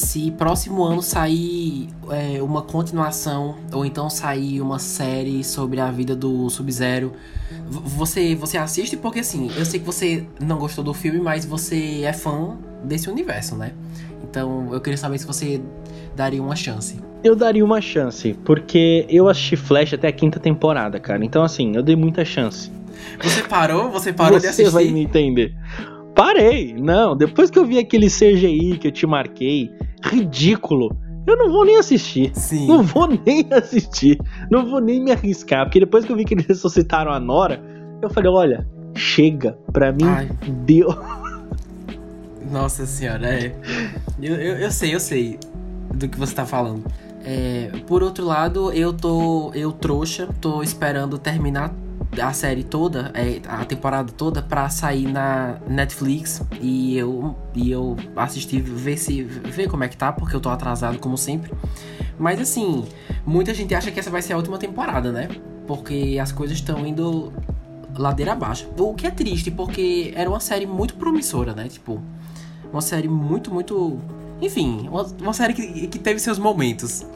se próximo ano sair é, uma continuação, ou então sair uma série sobre a vida do Sub-Zero, você, você assiste? Porque assim, eu sei que você não gostou do filme, mas você é fã desse universo, né? Então eu queria saber se você daria uma chance. Eu daria uma chance, porque eu assisti Flash até a quinta temporada, cara. Então, assim, eu dei muita chance. Você parou? Você parou Você de assistir? Você vai me entender. Parei, não. Depois que eu vi aquele CGI que eu te marquei, ridículo, eu não vou nem assistir. Sim. Não vou nem assistir. Não vou nem me arriscar. Porque depois que eu vi que eles ressuscitaram a Nora, eu falei: olha, chega. Pra mim, Ai. deu. Nossa senhora, é. Eu, eu, eu sei, eu sei do que você tá falando. É, por outro lado, eu tô. Eu trouxa, tô esperando terminar a série toda, é, a temporada toda, pra sair na Netflix e eu, e eu assistir, ver se. ver como é que tá, porque eu tô atrasado, como sempre. Mas assim, muita gente acha que essa vai ser a última temporada, né? Porque as coisas estão indo ladeira abaixo. O que é triste, porque era uma série muito promissora, né? Tipo, uma série muito, muito enfim, uma, uma série que, que teve seus momentos.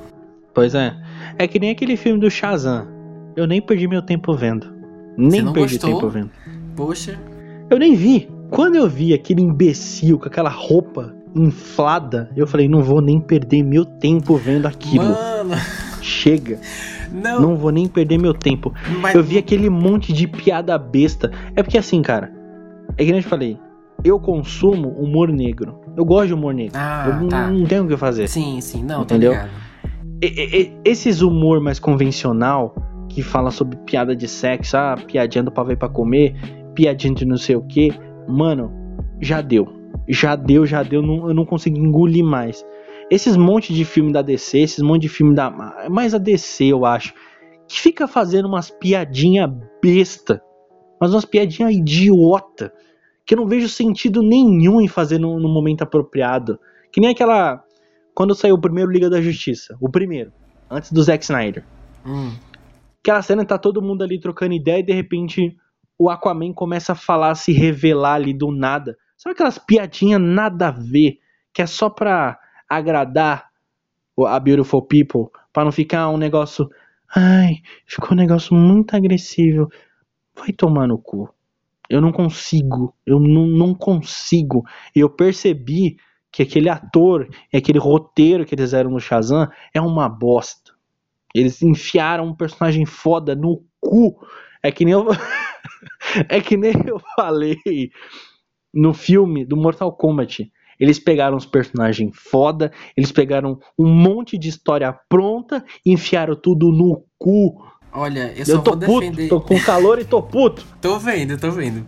Pois é. É que nem aquele filme do Shazam. Eu nem perdi meu tempo vendo. Nem perdi gostou? tempo vendo. Poxa. Eu nem vi. Quando eu vi aquele imbecil com aquela roupa inflada, eu falei, não vou nem perder meu tempo vendo aquilo. Mano. Chega. Não. Não vou nem perder meu tempo. Mas... Eu vi aquele monte de piada besta. É porque assim, cara. É que nem eu te falei eu consumo humor negro. Eu gosto de humor negro. Ah, eu tá. não, tenho o que fazer. Sim, sim, não, entendeu? E, e, esses humor mais convencional que fala sobre piada de sexo, ah, piadinha do pavê pra comer, piadinha de não sei o que, mano, já deu. Já deu, já deu, não, eu não consigo engolir mais. Esses monte de filme da DC, esses monte de filme da. Mais a DC, eu acho. Que fica fazendo umas piadinha besta. Mas umas piadinha idiota que eu não vejo sentido nenhum em fazer no, no momento apropriado. Que nem aquela. Quando saiu o primeiro Liga da Justiça. O primeiro. Antes do Zack Snyder. Hum. Aquela cena tá todo mundo ali trocando ideia e de repente o Aquaman começa a falar, se revelar ali do nada. Sabe aquelas piadinhas nada a ver, que é só pra agradar a Beautiful People, pra não ficar um negócio. Ai, ficou um negócio muito agressivo. Vai tomar no cu. Eu não consigo. Eu não, não consigo. E eu percebi que aquele ator e aquele roteiro que eles fizeram no Shazam é uma bosta. Eles enfiaram um personagem foda no cu. É que nem eu. é que nem eu falei no filme do Mortal Kombat. Eles pegaram os personagens foda, eles pegaram um monte de história pronta e enfiaram tudo no cu. Olha, eu só Eu tô vou puto, defender. tô com calor e tô puto. Tô vendo, tô vendo.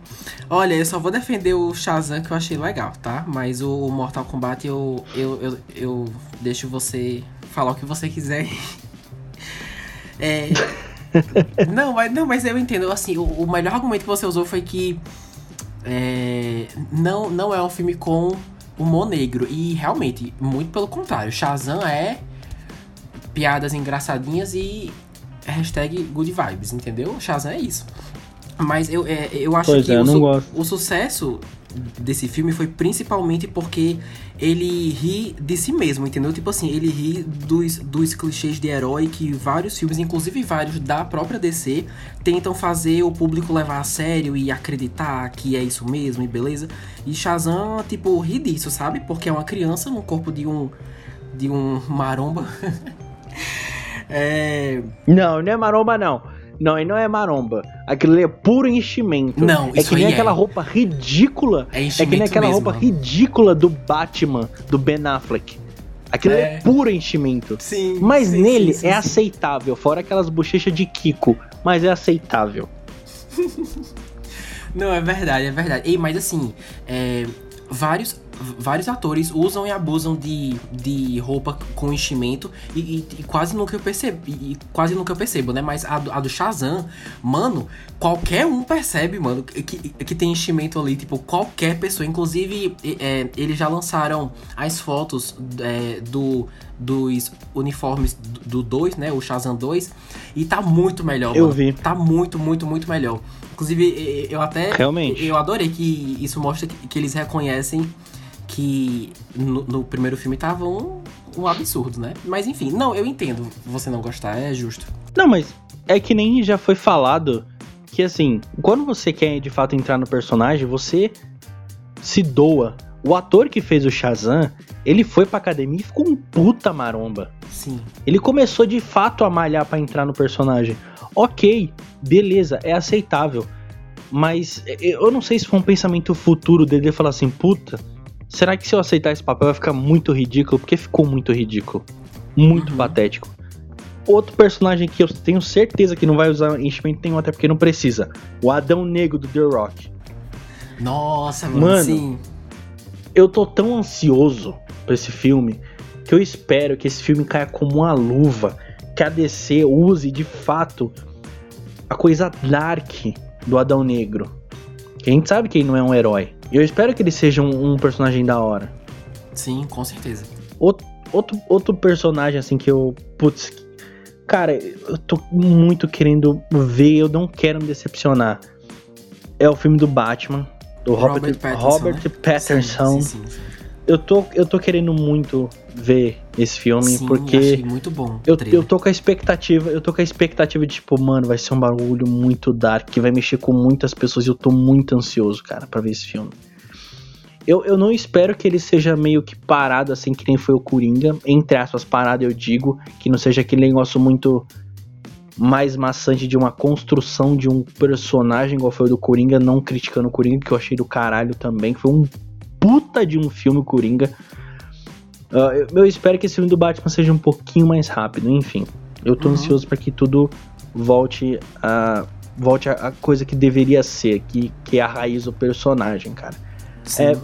Olha, eu só vou defender o Shazam que eu achei legal, tá? Mas o Mortal Kombat eu, eu, eu, eu deixo você falar o que você quiser. É. não, mas, não, mas eu entendo. Assim, o, o melhor argumento que você usou foi que é, não, não é um filme com humor negro. E realmente, muito pelo contrário. Shazam é piadas engraçadinhas e hashtag good vibes, entendeu? Shazam é isso. Mas eu, é, eu acho Pois que é, o, su- o sucesso desse filme foi principalmente porque ele ri de si mesmo, entendeu? Tipo assim, ele ri dos, dos clichês de herói que vários filmes, inclusive vários da própria DC, tentam fazer o público levar a sério e acreditar que é isso mesmo e beleza. E Shazam, tipo, ri disso, sabe? Porque é uma criança no corpo de um de um maromba. é, Não, não é maromba, não. Não, aí não é maromba. Aquilo ali é puro enchimento. Não, é isso que nem é. aquela roupa ridícula. É É que enchimento nem aquela mesmo. roupa ridícula do Batman, do Ben Affleck. Aquilo é, É. puro enchimento. Sim. Mas sim, nele sim, sim, é aceitável, fora aquelas bochechas de Kiko. Mas é aceitável. Não, é verdade, é verdade. Ei, mas assim, é, vários, vários atores usam e abusam de, de roupa com enchimento e, e- e quase nunca eu percebo, e, e quase nunca eu percebo, né? Mas a, do- a do Shazam, mano, qualquer um percebe, mano, que, que tem enchimento ali, tipo, qualquer pessoa. Inclusive, é, eles já lançaram as fotos é, do, dos uniformes do 2, né? O Shazam 2, e tá muito melhor, Eu mano. vi. Tá muito, muito, muito melhor. Inclusive, eu até. Realmente. Eu adorei que isso mostra que, que eles reconhecem que no, no primeiro filme tava um, um absurdo, né? Mas enfim, não, eu entendo você não gostar, é justo. Não, mas é que nem já foi falado que assim, quando você quer de fato entrar no personagem, você se doa. O ator que fez o Shazam, ele foi pra academia e ficou um puta maromba. Sim. Ele começou de fato a malhar pra entrar no personagem. Ok, beleza, é aceitável. Mas eu não sei se foi um pensamento futuro dele falar assim, puta, será que se eu aceitar esse papel vai ficar muito ridículo? Porque ficou muito ridículo. Muito Uhum. patético. Outro personagem que eu tenho certeza que não vai usar enchimento nenhum, até porque não precisa. O Adão Negro do The Rock. Nossa, mano, Mano, sim. Eu tô tão ansioso pra esse filme que eu espero que esse filme caia como uma luva. Que a DC use de fato a coisa dark do Adão Negro. Que a gente sabe que ele não é um herói. E eu espero que ele seja um, um personagem da hora. Sim, com certeza. Outro, outro, outro personagem assim que eu. Putz. Cara, eu tô muito querendo ver, eu não quero me decepcionar. É o filme do Batman. Do Robert, Robert Pattinson, Robert né? Patterson. Sim, sim, sim. Eu, tô, eu tô querendo muito ver esse filme, Sim, porque muito bom. eu, eu tô com a expectativa, eu tô com a expectativa de, tipo, mano, vai ser um bagulho muito dark, que vai mexer com muitas pessoas e eu tô muito ansioso, cara, pra ver esse filme. Eu, eu não espero que ele seja meio que parado, assim, que nem foi o Coringa. Entre aspas, parado, eu digo. Que não seja aquele negócio muito mais maçante de uma construção de um personagem, igual foi o do Coringa. Não criticando o Coringa, que eu achei do caralho também. Que foi um puta de um filme, Coringa. Ah, eu, eu espero que esse filme do Batman seja um pouquinho mais rápido. Enfim, eu tô Uhum. ansioso pra que tudo volte a... Volte a, a coisa que deveria ser, que, que é a raiz do personagem, cara. Sim. é,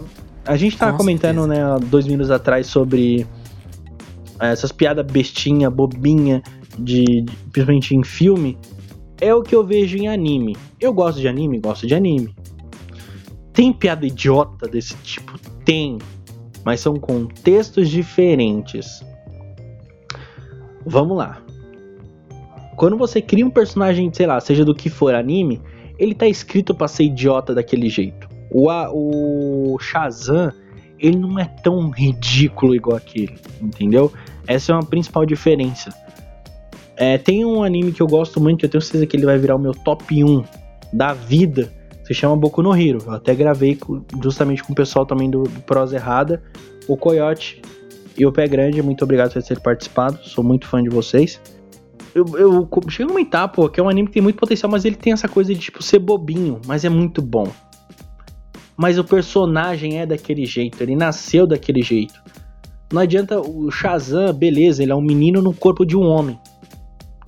A gente tava Com comentando, né, há dois minutos atrás sobre eh, essas piadas bestinha, bobinha, de, de- principalmente em filme. É o que eu vejo em anime. Eu gosto de anime, gosto de anime. Tem piada idiota desse tipo? Tem. Mas são contextos diferentes. Vamos lá. Quando você cria um personagem, sei lá, seja do que for anime, ele tá escrito para ser idiota daquele jeito. O, o Shazam, ele não é tão ridículo igual aquele, entendeu? Essa é uma principal diferença. É, tem um anime que eu gosto muito, que eu tenho certeza que ele vai virar o meu top 1 da vida. Se chama Boku no Hero. Eu até gravei justamente com o pessoal também do, do Prosa Errada, o Coyote e o Pé Grande. Muito obrigado por ter participado. Sou muito fã de vocês. Eu, eu cheguei a comentar, pô, que é um anime que tem muito potencial, mas ele tem essa coisa de, tipo, ser bobinho, mas é muito bom. Mas o personagem é daquele jeito, ele nasceu daquele jeito. Não adianta o Shazam, beleza, ele é um menino no corpo de um homem.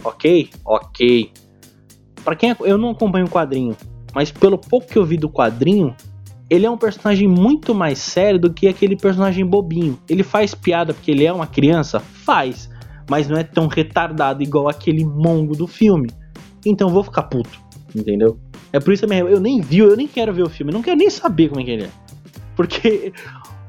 Ok? Ok. Para quem eu não acompanho o quadrinho, mas pelo pouco que eu vi do quadrinho, ele é um personagem muito mais sério do que aquele personagem bobinho. Ele faz piada porque ele é uma criança? Faz. Mas não é tão retardado igual aquele mongo do filme. Então eu vou ficar puto, entendeu? É por isso que eu nem vi, eu nem quero ver o filme, eu não quero nem saber como é que ele é. Porque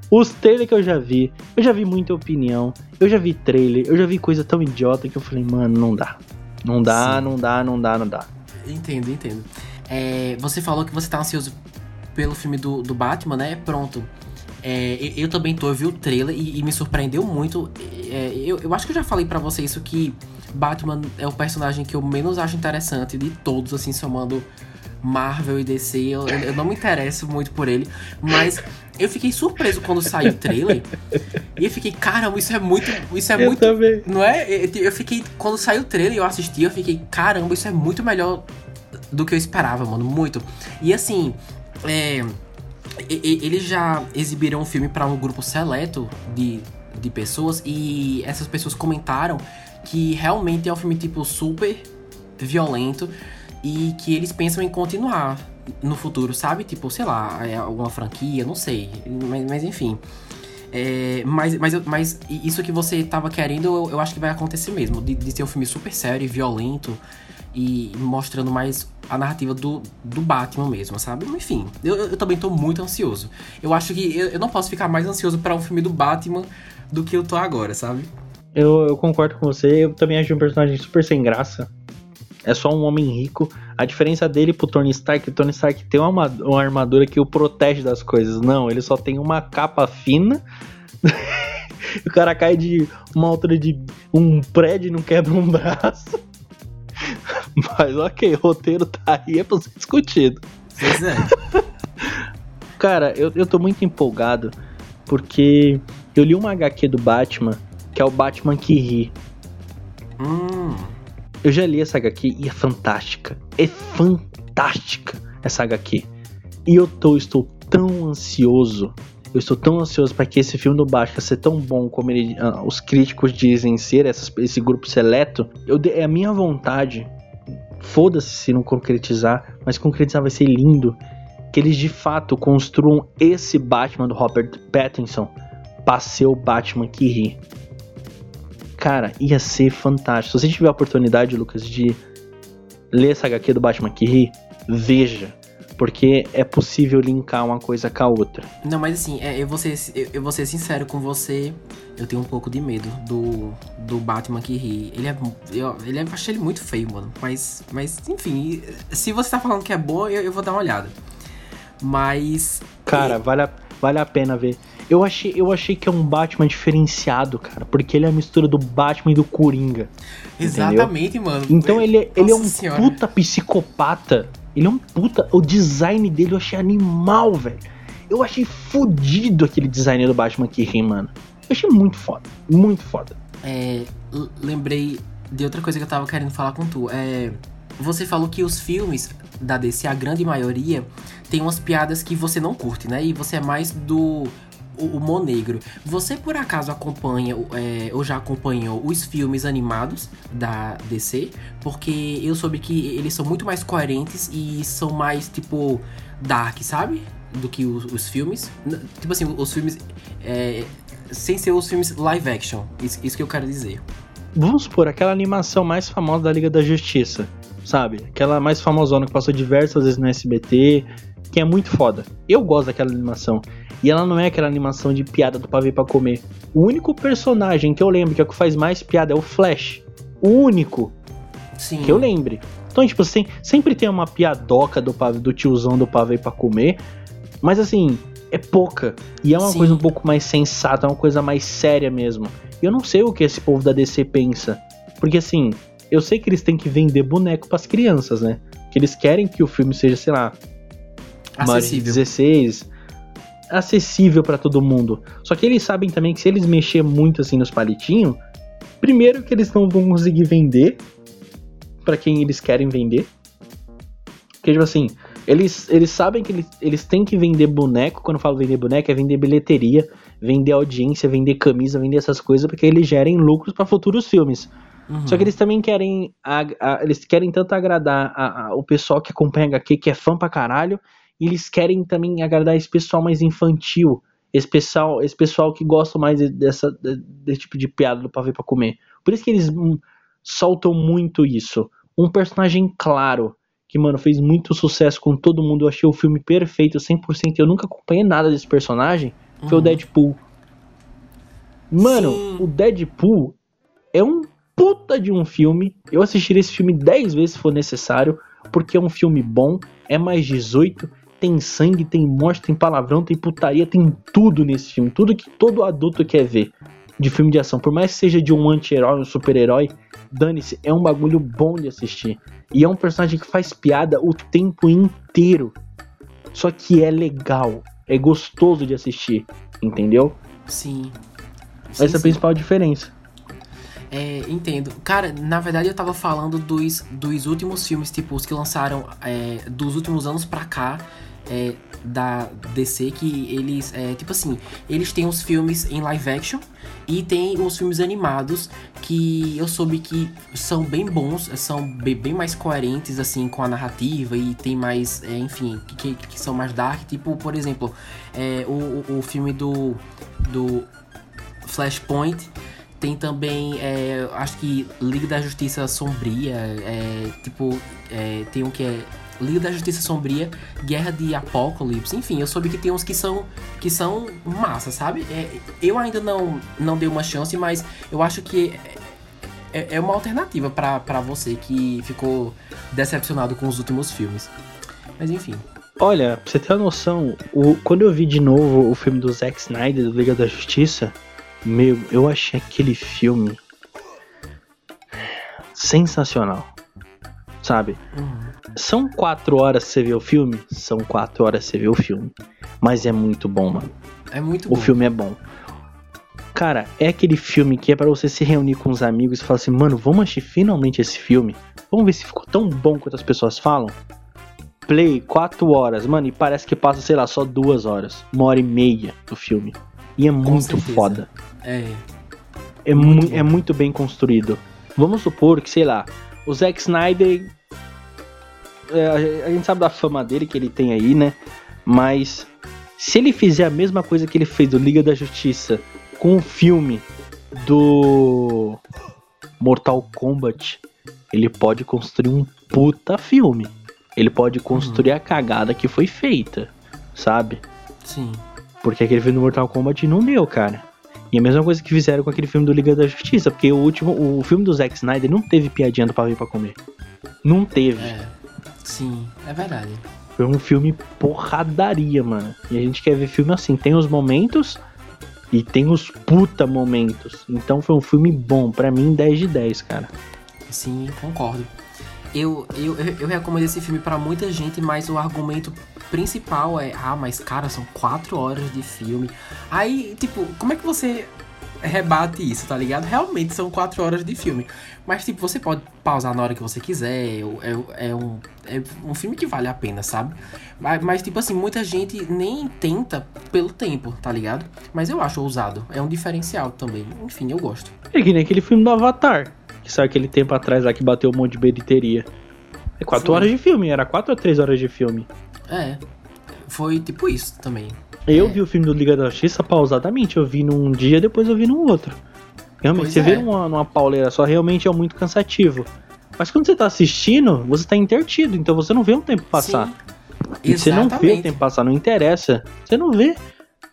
os trailers que eu já vi, eu já vi muita opinião, eu já vi trailer, eu já vi coisa tão idiota que eu falei, mano, não dá. Não dá, Sim. não dá, não dá, não dá. Entendo, entendo. É, você falou que você tá ansioso pelo filme do, do Batman, né? Pronto. É, eu, também tô, eu vi o trailer e, e me surpreendeu muito. É, eu, eu acho que eu já falei para você isso que Batman é o personagem que eu menos acho interessante de todos, assim, somando Marvel e DC. Eu, eu não me interesso muito por ele, mas eu fiquei surpreso quando saiu o trailer. e eu fiquei, caramba, isso é muito. Isso é eu muito. Também. Não é? Eu fiquei. Quando saiu o trailer eu assisti, eu fiquei, caramba, isso é muito melhor do que eu esperava, mano. Muito. E assim, é, eles já exibiram um filme para um grupo seleto de, de pessoas e essas pessoas comentaram que realmente é um filme tipo super violento e que eles pensam em continuar no futuro, sabe? Tipo, sei lá, é alguma franquia, não sei. Mas, mas enfim. É, mas, mas, mas isso que você tava querendo, eu, eu acho que vai acontecer mesmo. De, de ser um filme super sério e violento e mostrando mais a narrativa do, do Batman mesmo, sabe? Enfim, eu, eu também tô muito ansioso. Eu acho que eu, eu não posso ficar mais ansioso para um filme do Batman do que eu tô agora, sabe? Eu, eu concordo com você, eu também acho um personagem super sem graça é só um homem rico. A diferença dele pro Tony Stark, o Tony Stark tem uma, uma armadura que o protege das coisas. Não, ele só tem uma capa fina. o cara cai de uma altura de um prédio e não quebra um braço. Mas ok, o roteiro tá aí, é pra ser discutido. Pois é. cara, eu, eu tô muito empolgado porque eu li uma HQ do Batman, que é o Batman que ri. Hum. Eu já li essa HQ e é fantástica. É fantástica essa HQ. E eu tô, estou tão ansioso. Eu estou tão ansioso para que esse filme do Batman seja tão bom como ele, uh, os críticos dizem ser, essas, esse grupo seleto. Eu, é a minha vontade. Foda-se se não concretizar, mas concretizar vai ser lindo. Que eles de fato construam esse Batman do Robert Pattinson para ser o Batman que ri. Cara, ia ser fantástico. Se você tiver a oportunidade, Lucas, de ler essa HQ do Batman que ri, veja. Porque é possível linkar uma coisa com a outra. Não, mas assim, é, eu, vou ser, eu, eu vou ser sincero com você. Eu tenho um pouco de medo do, do Batman que ri. Ele é. Eu, ele é, eu achei ele muito feio, mano. Mas, mas, enfim, se você tá falando que é bom, eu, eu vou dar uma olhada. Mas. Cara, e... vale, a, vale a pena ver. Eu achei, eu achei que é um Batman diferenciado, cara, porque ele é a mistura do Batman e do Coringa. Exatamente, entendeu? mano. Então ele, é, ele é um senhora. puta psicopata. Ele é um puta. O design dele eu achei animal, velho. Eu achei fodido aquele design do Batman que mano. Eu achei muito foda. Muito foda. É. Lembrei de outra coisa que eu tava querendo falar com tu. É. Você falou que os filmes da DC, a grande maioria, tem umas piadas que você não curte, né? E você é mais do o humor negro. Você por acaso acompanha é, ou já acompanhou os filmes animados da DC? Porque eu soube que eles são muito mais coerentes e são mais tipo dark, sabe? Do que os, os filmes. Tipo assim, os filmes. É, sem ser os filmes live action. Isso, isso que eu quero dizer. Vamos supor, aquela animação mais famosa da Liga da Justiça, sabe? Aquela mais famosona que passou diversas vezes no SBT, que é muito foda. Eu gosto daquela animação. E ela não é aquela animação de piada do pavê pra comer. O único personagem que eu lembro que é o que faz mais piada é o Flash. O único Sim. que eu lembre. Então, tipo, assim, sempre tem uma piadoca do, pavê, do tiozão do pavê pra comer. Mas assim, é pouca. E é uma Sim. coisa um pouco mais sensata, é uma coisa mais séria mesmo. E eu não sei o que esse povo da DC pensa. Porque assim, eu sei que eles têm que vender boneco pras crianças, né? Que eles querem que o filme seja, sei lá, Acessível. 16, acessível pra todo mundo. Só que eles sabem também que se eles mexer muito assim nos palitinhos, primeiro que eles não vão conseguir vender pra quem eles querem vender. Porque, tipo assim, eles, eles sabem que eles, eles têm que vender boneco. Quando eu falo vender boneco, é vender bilheteria, vender audiência, vender camisa, vender essas coisas, porque eles gerem lucros pra futuros filmes. Uhum. Só que eles também querem. ag- a- eles querem tanto agradar a- a- o pessoal que acompanha HQ, que é fã pra caralho, e eles querem também agradar esse pessoal mais infantil. Esse pessoal, esse pessoal que gosta mais de- dessa, de- desse tipo de piada do pavê pra comer. Por isso que eles hum, soltam muito isso. Um personagem claro, que, mano, fez muito sucesso com todo mundo. Eu achei o filme perfeito, 100%. Eu nunca acompanhei nada desse personagem. Foi o Uhum. Deadpool. Mano, Sim. o Deadpool é um puta de um filme. Eu assistiria esse filme 10 vezes se for necessário, porque é um filme bom, é mais 18, tem sangue, tem morte, tem palavrão, tem putaria, tem tudo nesse filme, tudo que todo adulto quer ver de filme de ação. Por mais que seja de um anti-herói, um super-herói, dane-se, é um bagulho bom de assistir. E é um personagem que faz piada o tempo inteiro. Só que é legal, é gostoso de assistir, entendeu? Sim. Essa é a sim. principal diferença. É, entendo. Cara, na verdade eu tava falando dos, dos últimos filmes, tipo, os que lançaram é, dos últimos anos pra cá, é, da DC, que eles, é, tipo assim, eles têm os filmes em live action e tem os filmes animados que eu soube que são bem bons, são bem, bem mais coerentes, assim, com a narrativa e tem mais, é, enfim, que, que são mais dark, tipo, por exemplo, é, o, o- filme do, do Flashpoint tem também, é, acho que Liga da Justiça Sombria, é, tipo, é, tem um que é Liga da Justiça Sombria, Guerra de Apocalipse, enfim, eu soube que tem uns que são que são massa, sabe? É, eu ainda não, não dei uma chance, mas eu acho que é, é uma alternativa pra você que ficou decepcionado com os últimos filmes. Mas enfim. Olha, pra você ter uma noção, o- quando eu vi de novo o filme do Zack Snyder, do Liga da Justiça, meu, eu achei aquele filme sensacional. Sabe? Uhum. São quatro horas que você vê o filme? São quatro horas que você vê o filme. Mas é muito bom, mano. É muito O bom. filme é bom. Cara, é aquele filme que é pra você se reunir com os amigos e falar assim, mano, vamos assistir finalmente esse filme? Vamos ver se ficou tão bom quanto as pessoas falam? Play, quatro horas, mano, e parece que passa, sei lá, só duas horas. Uma hora e meia do filme. E é muito certeza. foda. É. É, Muito mu bom. é muito bem construído. Vamos supor que, sei lá, o Zack Snyder. É, a- gente sabe da fama dele que ele tem aí, né? Mas se ele fizer a mesma coisa que ele fez do Liga da Justiça com o filme do Mortal Kombat, ele pode construir um puta filme. Ele pode construir a cagada que foi feita, sabe? Sim. Porque aquele filme do Mortal Kombat não deu, cara. E a mesma coisa que fizeram com aquele filme do Liga da Justiça, porque o último, o filme do Zack Snyder não teve piadinha do pavê pra comer. Não teve. É. Sim, é verdade. Foi um filme porradaria, mano. E a gente quer ver filme assim, tem os momentos e tem os puta momentos. Então foi um filme bom, pra mim 10 de 10, cara. Sim, concordo. Eu, eu, eu, recomendo esse filme pra muita gente, mas o argumento principal é: ah, mas cara, são quatro horas de filme. Aí, tipo, como é que você rebate isso, tá ligado? Realmente são quatro horas de filme. Mas, tipo, você pode pausar na hora que você quiser. É, é, um, é um filme que vale a pena, sabe? Mas, mas, tipo assim, muita gente nem tenta pelo tempo, tá ligado? Mas eu acho ousado. É um diferencial também. Enfim, eu gosto. É que nem aquele filme do Avatar, que saiu aquele tempo atrás lá que bateu um monte de bilheteria. É 4 Foi. horas de filme, era 4 ou 3 horas de filme. É. Foi tipo isso também. Eu É. vi o filme do Liga da Justiça pausadamente, eu vi num dia, depois eu vi no outro. Realmente, Pois você é. vê numa, numa pauleira só, realmente é muito cansativo. Mas quando você tá assistindo, você tá intertido, então você não vê um tempo passar. E você não vê o tempo passar, não interessa. Você não vê.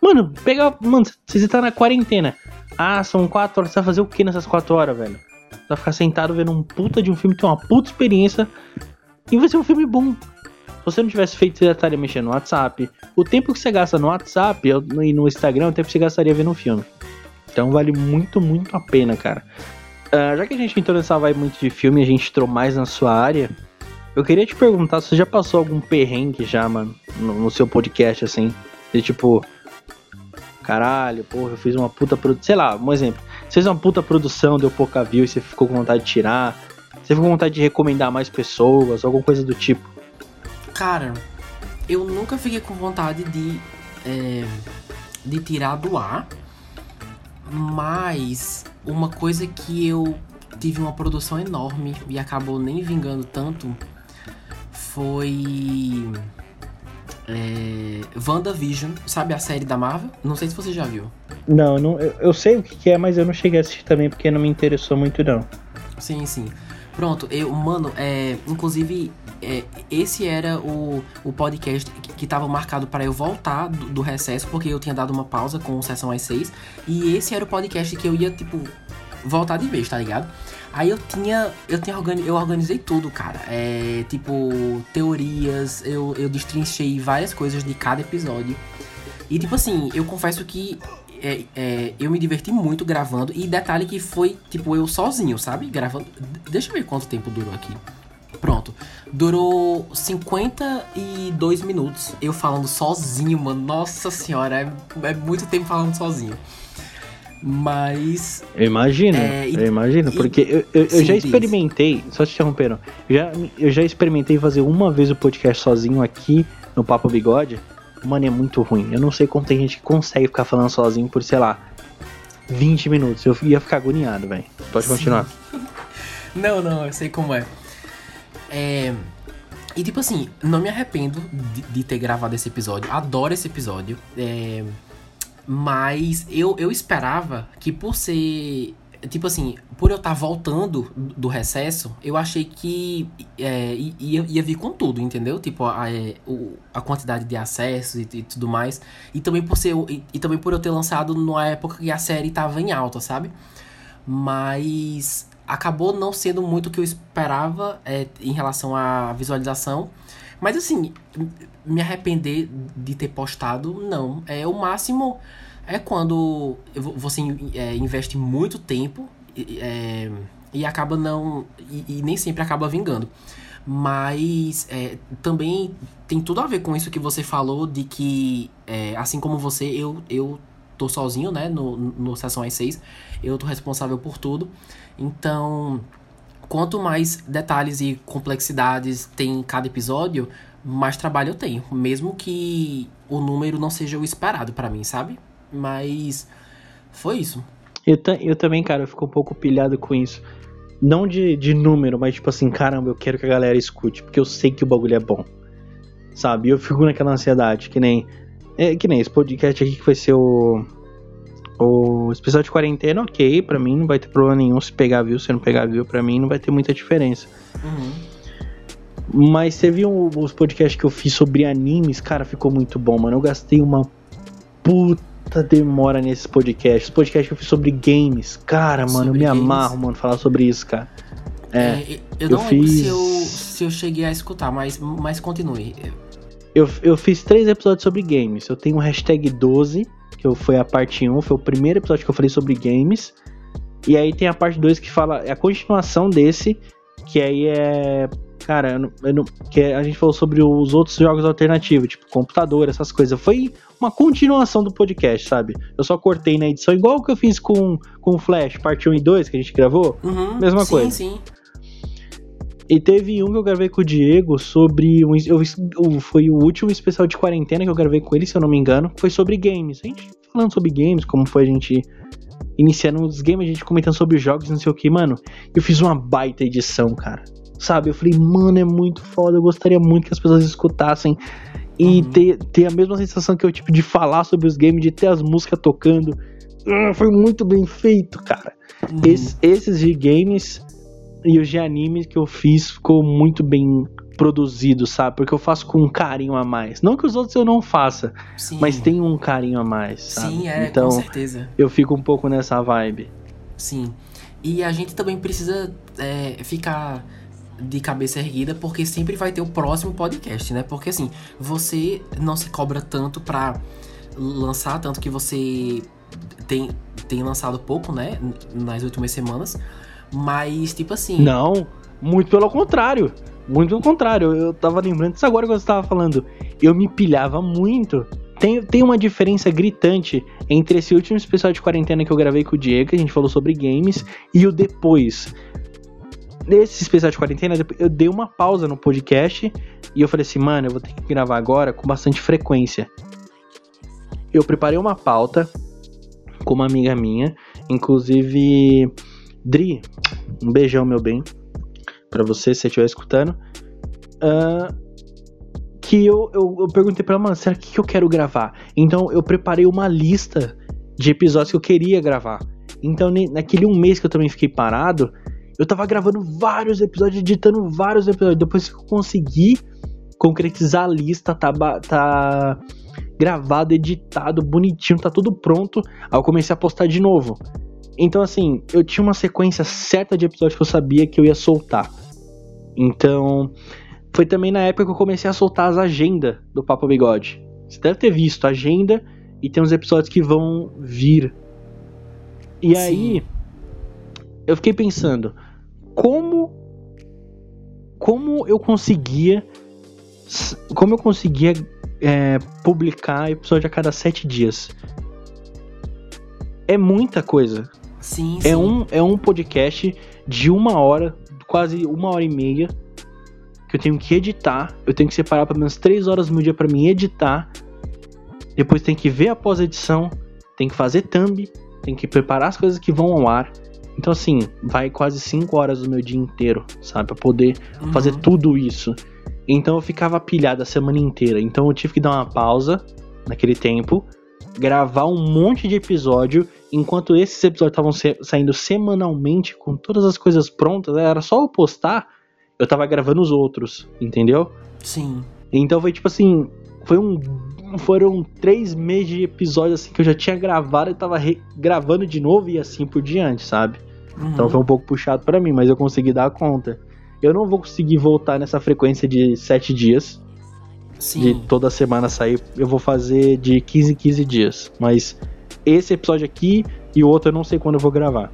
Mano, pega. Mano, se você tá na quarentena. Ah, são quatro horas. Você vai fazer o que nessas quatro horas, velho? Você vai ficar sentado vendo um puta de um filme, ter uma puta experiência. E vai ser um filme bom. Você não tivesse feito, você estaria mexendo no WhatsApp. O tempo que você gasta no WhatsApp e no Instagram, é o tempo que você gastaria vendo um filme. Então vale muito, muito a pena, cara. Uh, já que a gente entrou nessa vibe muito de filme a gente entrou mais na sua área, eu queria te perguntar se você já passou algum perrengue já, mano, no, no seu podcast, assim. De tipo, caralho, porra, eu fiz uma puta produção. Sei lá, um exemplo. Você fez uma puta produção, deu pouca view e você ficou com vontade de tirar. Você ficou com vontade de recomendar mais pessoas, alguma coisa do tipo. Cara, eu nunca fiquei com vontade de. É, de tirar do ar. Mas uma coisa que eu tive uma produção enorme e acabou nem vingando tanto foi é, WandaVision, sabe a série da Marvel? Não sei se você já viu. Não, não eu, eu sei o que é, mas eu não cheguei a assistir também porque não me interessou muito não. Sim, sim. Pronto, eu, mano, é, inclusive, é, esse era o, o podcast que estava marcado para eu voltar do, do, recesso, porque eu tinha dado uma pausa com sessão às seis. E esse era o podcast que eu ia, tipo, voltar de vez, tá ligado? Aí eu tinha. Eu tinha organiz, eu organizei tudo, cara. É, tipo, teorias, eu, eu destrinchei várias coisas de cada episódio. E tipo assim, eu confesso que é, é, eu me diverti muito gravando. E detalhe que foi, tipo, eu sozinho, sabe? Gravando. Deixa eu ver quanto tempo durou aqui. Pronto. Durou 52 minutos eu falando sozinho, mano. Nossa senhora, é, é muito tempo falando sozinho. Mas. Eu imagino, é, eu imagino, porque eu, eu, eu já experimentei, só te interrompendo, já, eu já experimentei fazer uma vez o podcast sozinho aqui no Papo Bigode. Mano, é muito ruim. Eu não sei como tem gente que consegue ficar falando sozinho por, sei lá, 20 minutos. Eu ia ficar agoniado, velho. Pode continuar. não, não, eu sei como é. É. E tipo assim, não me arrependo de, de ter gravado esse episódio. Adoro esse episódio. É mas eu, eu esperava que por ser. Tipo assim, por eu estar voltando do recesso, eu achei que é, ia, ia vir com tudo, entendeu? Tipo, a, é, a quantidade de acessos e, e, tudo mais. E também por ser. E, e, também por eu ter lançado numa época que a série tava em alta, sabe? Mas acabou não sendo muito o que eu esperava é, em relação à visualização. Mas assim, me arrepender de ter postado, não. É o máximo é quando você é, investe muito tempo é, e acaba não. E, e, nem sempre acaba vingando. Mas é, também tem tudo a ver com isso que você falou de que, é, assim como você, eu, eu tô sozinho, né, no, no Sessão às 6. Eu tô responsável por tudo. Então, quanto mais detalhes e complexidades tem cada episódio, mais trabalho eu tenho. Mesmo que o número não seja o esperado para mim, sabe? Mas foi isso. Eu, eu também, cara, eu fico um pouco pilhado com isso. Não de, de número, mas tipo assim, caramba, eu quero que a galera escute, porque eu sei que o bagulho é bom. Sabe? Eu fico naquela ansiedade, que nem. É, que nem esse podcast aqui que vai ser o. O especial de quarentena, ok, pra mim não vai ter problema nenhum se pegar view, se não pegar view, pra mim não vai ter muita diferença. Uhum. Mas você viu os podcasts que eu fiz sobre animes, cara, ficou muito bom, mano. Eu gastei uma puta demora nesses podcasts. Os podcasts que eu fiz sobre games, cara, mano, sobre eu me games. amarro, mano, falar sobre isso, cara. É, é eu, eu não fiz... lembro se eu, se eu cheguei a escutar, mas, mas continue. Eu, eu fiz três episódios sobre games. Eu tenho o hashtag 12, que foi a parte 1, foi o primeiro episódio que eu falei sobre games. E aí tem a parte 2 que fala, é a continuação desse, que aí é. Cara, eu não, eu não, que a gente falou sobre os outros jogos alternativos, tipo computador, essas coisas. Foi uma continuação do podcast, sabe? Eu só cortei na edição, igual o que eu fiz com, com o Flash, parte 1 e 2, que a gente gravou. Uhum, Mesma sim, coisa. Sim, sim. E teve um que eu gravei com o Diego sobre. Um, eu, foi o último especial de quarentena que eu gravei com ele, se eu não me engano. Foi sobre games. A gente falando sobre games, como foi a gente iniciando os games, a gente comentando sobre jogos, não sei o que, mano. Eu fiz uma baita edição, cara. Sabe? Eu falei, mano, é muito foda. Eu gostaria muito que as pessoas escutassem e uhum. ter, ter a mesma sensação que eu tipo de falar sobre os games, de ter as músicas tocando. Uh, foi muito bem feito, cara. Uhum. esses de games e os de animes que eu fiz ficou muito bem produzido, sabe? Porque eu faço com um carinho a mais. Não que os outros eu não faça, Sim. mas tem um carinho a mais, sabe? Sim, é, então, com certeza. eu fico um pouco nessa vibe. Sim. E a gente também precisa é, ficar de cabeça erguida, porque sempre vai ter o próximo podcast, né? Porque assim, você não se cobra tanto pra lançar, tanto que você tem, tem lançado pouco, né? Nas últimas semanas. Mas, tipo assim. Não, muito pelo contrário. Muito pelo contrário. Eu tava lembrando disso agora quando você tava falando. Eu me pilhava muito. Tem, tem uma diferença gritante entre esse último especial de quarentena que eu gravei com o Diego, que a gente falou sobre games, e o depois. Nesse especial de quarentena, eu dei uma pausa no podcast e eu falei assim, mano, eu vou ter que gravar agora com bastante frequência. Eu preparei uma pauta com uma amiga minha, inclusive Dri, um beijão, meu bem, para você se você estiver escutando. Uh, que eu, eu, eu, perguntei pra ela, mano, será que, eu quero gravar? Então eu preparei uma lista de episódios que eu queria gravar. Então, naquele um mês que eu também fiquei parado, eu tava gravando vários episódios, editando vários episódios. Depois que eu consegui concretizar a lista, tá, tá gravado, editado, bonitinho, tá tudo pronto. Aí eu comecei a postar de novo. Então, assim, eu tinha uma sequência certa de episódios que eu sabia que eu ia soltar. Então, foi também na época que eu comecei a soltar as agendas do Papo Bigode. Você deve ter visto a agenda e tem uns episódios que vão vir. E Sim. aí, eu fiquei pensando, como como eu conseguia como eu conseguia é, publicar episódio a cada sete dias é muita coisa sim, é sim. um é um podcast de uma hora quase uma hora e meia que eu tenho que editar eu tenho que separar pelo menos três horas no meu dia para mim editar depois tem que ver a pós-edição tem que fazer thumb tem que preparar as coisas que vão ao ar então, assim, vai quase 5 horas do meu dia inteiro, sabe? Pra poder uhum. fazer tudo isso. Então eu ficava pilhado a semana inteira. Então eu tive que dar uma pausa naquele tempo, gravar um monte de episódio, enquanto esses episódios estavam saindo semanalmente, com todas as coisas prontas, era só eu postar, eu tava gravando os outros, entendeu? Sim. Então foi tipo assim, foi um. Foram três meses de episódios assim que eu já tinha gravado e tava gravando de novo e assim por diante, sabe? Uhum. Então foi um pouco puxado para mim, mas eu consegui dar conta. Eu não vou conseguir voltar nessa frequência de sete dias. Sim. De toda semana sair. Eu vou fazer de 15 em 15 dias. Mas esse episódio aqui e o outro eu não sei quando eu vou gravar.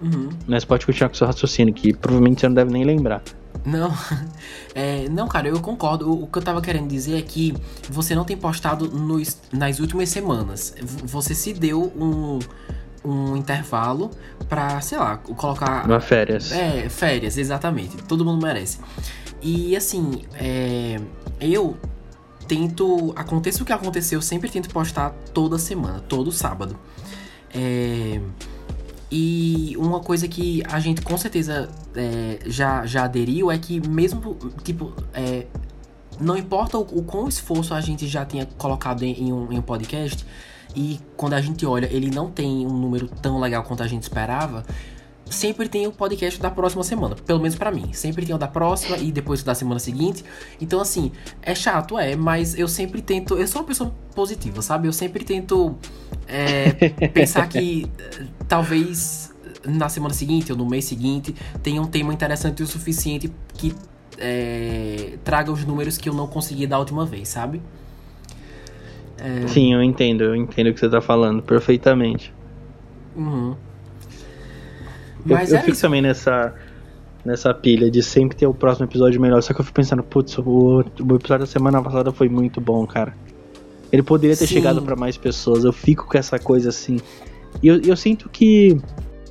Uhum. Mas pode continuar com o seu raciocínio, que provavelmente você não deve nem lembrar. Não, é, não, cara, eu concordo. O, o, que eu tava querendo dizer é que você não tem postado nos, nas últimas semanas. Você se deu um, um intervalo pra, sei lá, colocar. Uma férias. É, férias, exatamente. Todo mundo merece. E assim, é, eu tento. Aconteça o que acontecer, eu sempre tento postar toda semana, todo sábado. É. E uma coisa que a gente com certeza é, já, já aderiu é que mesmo, tipo, é, não importa o, o quão esforço a gente já tenha colocado em, em, um, em um podcast, e quando a gente olha, ele não tem um número tão legal quanto a gente esperava, sempre tem o podcast da próxima semana, pelo menos para mim. Sempre tem o da próxima e depois o da semana seguinte. Então, assim, é chato, é, mas eu sempre tento. Eu sou uma pessoa positiva, sabe? Eu sempre tento é, pensar que eh, talvez na semana seguinte ou no mês seguinte tenha um tema interessante o suficiente que é, traga os números que eu não consegui da última vez, sabe? É... Sim, eu entendo, eu entendo o que você tá falando perfeitamente. Uhum. Mas eu, eu é fico isso. também nessa, nessa pilha de sempre ter o próximo episódio melhor. Só que eu fico pensando, putz, o, o episódio da semana passada foi muito bom, cara. Ele poderia ter Sim. chegado para mais pessoas. Eu fico com essa coisa assim. E eu, eu sinto que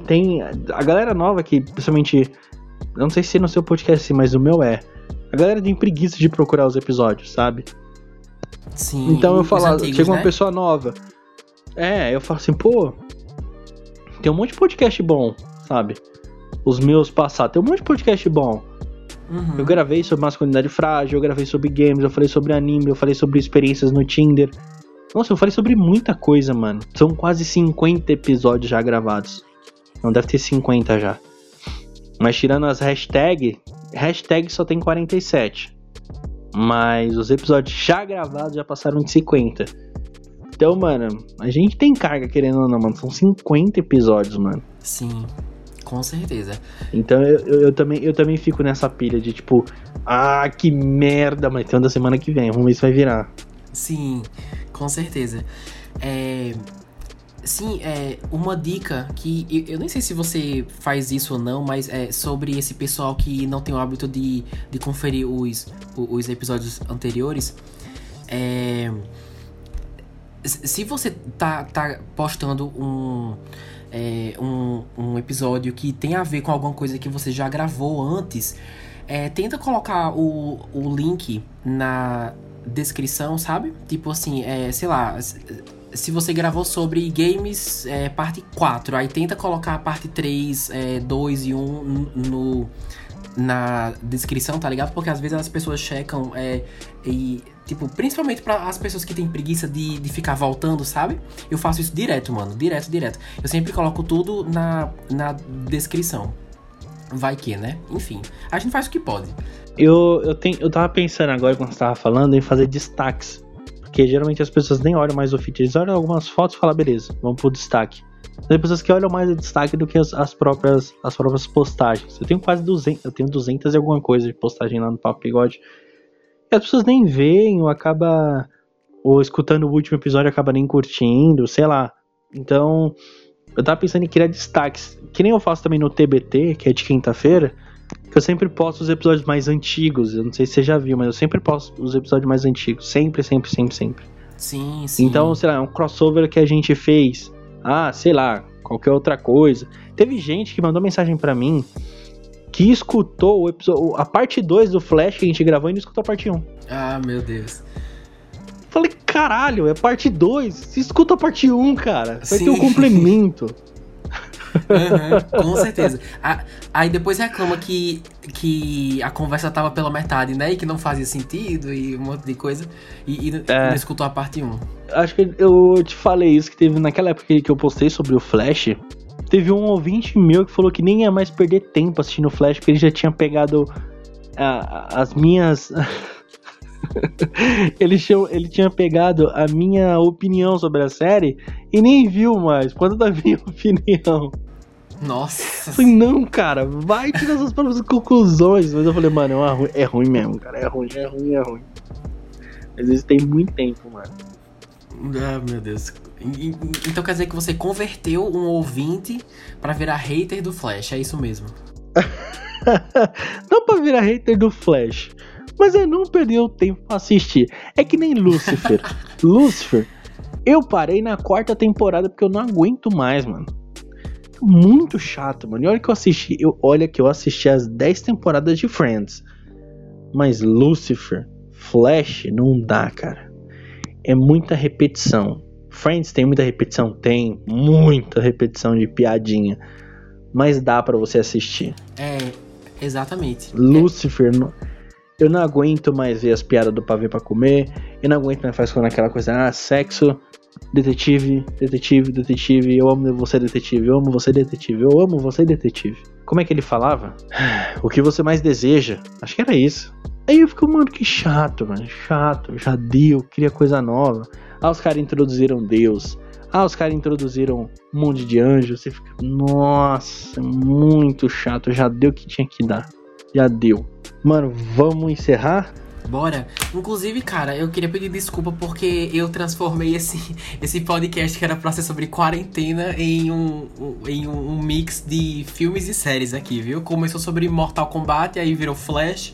tem. A galera nova que, principalmente. Eu não sei se no seu podcast assim, mas o meu é. A galera tem preguiça de procurar os episódios, sabe? Sim. Então eu falo, chega uma né? pessoa nova. É, eu falo assim, pô. Tem um monte de podcast bom sabe? Os meus passados. Tem um monte de podcast bom. Uhum. Eu gravei sobre masculinidade frágil, eu gravei sobre games, eu falei sobre anime, eu falei sobre experiências no Tinder. Nossa, eu falei sobre muita coisa, mano. São quase 50 episódios já gravados. Não deve ter 50 já. Mas tirando as hashtags, hashtag só tem 47. Mas os episódios já gravados já passaram de 50. Então, mano, a gente tem carga querendo ou não, mano. São 50 episódios, mano. Sim, com certeza. Então eu, eu, eu também, eu também fico nessa pilha de tipo, ah, que merda, mas tem um da semana que vem, vamos ver se vai virar. Sim, com certeza. É, Sim, é uma dica que eu, eu nem sei se você faz isso ou não, mas é sobre esse pessoal que não tem o hábito de, de conferir os, os episódios anteriores. É, se você tá, tá postando um, é, um, um episódio que tem a ver com alguma coisa que você já gravou antes, é, tenta colocar o, o link na descrição, sabe? Tipo assim, é, sei lá se você gravou sobre games é, parte 4, aí tenta colocar a parte 3, é, 2 e 1 no, na descrição, tá ligado? Porque às vezes as pessoas checam é, e, tipo, principalmente para as pessoas que têm preguiça de, de ficar voltando, sabe? Eu faço isso direto, mano, direto, direto. Eu sempre coloco tudo na, na descrição. Vai que, né? Enfim, a gente faz o que pode. Eu, eu, tenho, eu tava pensando agora, quando você tava falando, em fazer destaques porque geralmente as pessoas nem olham mais o feed, eles olham algumas fotos e falam, beleza, vamos pro destaque. Tem pessoas que olham mais o destaque do que as, as, próprias, as próprias postagens. Eu tenho quase 200, eu tenho 200 e alguma coisa de postagem lá no Papo Bigode. E as pessoas nem veem, ou acaba ou escutando o último episódio acaba nem curtindo, sei lá. Então, eu tava pensando em criar destaques, que nem eu faço também no TBT, que é de quinta-feira que eu sempre posto os episódios mais antigos. Eu não sei se você já viu, mas eu sempre posto os episódios mais antigos. Sempre, sempre, sempre, sempre. Sim, sim. Então, sei lá, é um crossover que a gente fez. Ah, sei lá, qualquer outra coisa. Teve gente que mandou mensagem para mim que escutou o episódio, a parte 2 do Flash que a gente gravou e não escutou a parte 1. Ah, meu Deus. Falei, caralho, é parte 2. Escuta a parte 1, cara. Vai Sim. ter um complemento. Uhum, com certeza. Aí depois reclama que, que a conversa tava pela metade, né? E que não fazia sentido e um monte de coisa. E, e é. não escutou a parte 1. Acho que eu te falei isso, que teve naquela época que eu postei sobre o Flash. Teve um ouvinte meu que falou que nem ia mais perder tempo assistindo o Flash, porque ele já tinha pegado as minhas. Ele, tinha, ele tinha pegado a minha opinião sobre a série e nem viu mais, quando da minha opinião. Nossa. Eu falei, não, cara, vai tirar suas próprias conclusões. Mas eu falei, mano, é, ruim, é ruim mesmo, cara. É ruim, é ruim, é ruim. Às vezes tem muito tempo, mano. Ah, meu Deus. Então quer dizer que você converteu um ouvinte para virar hater do Flash, é isso mesmo? não pra virar hater do Flash, mas é não perder o tempo pra assistir. É que nem Lucifer. Lucifer, eu parei na quarta temporada porque eu não aguento mais, mano muito chato, mano. E olha que eu assisti, eu, olha que eu assisti as 10 temporadas de Friends. Mas Lucifer, Flash, não dá, cara. É muita repetição. Friends tem muita repetição? Tem. Muita repetição de piadinha. Mas dá para você assistir. É, exatamente. Lucifer, é. Não, eu não aguento mais ver as piadas do pavê pra comer. Eu não aguento mais fazer aquela coisa, ah, sexo Detetive, detetive, detetive, eu amo você, detetive, eu amo você, detetive, eu amo você, detetive. Como é que ele falava? O que você mais deseja? Acho que era isso. Aí eu fico, mano, que chato, mano, chato, já deu, queria coisa nova. Ah, os caras introduziram Deus. Ah, os caras introduziram um monte de anjos. Você fica, nossa, muito chato, já deu o que tinha que dar. Já deu. Mano, vamos encerrar? Bora. Inclusive, cara, eu queria pedir desculpa porque eu transformei esse, esse podcast que era pra ser sobre quarentena em um, em um mix de filmes e séries aqui, viu? Começou sobre Mortal Kombat, aí virou Flash.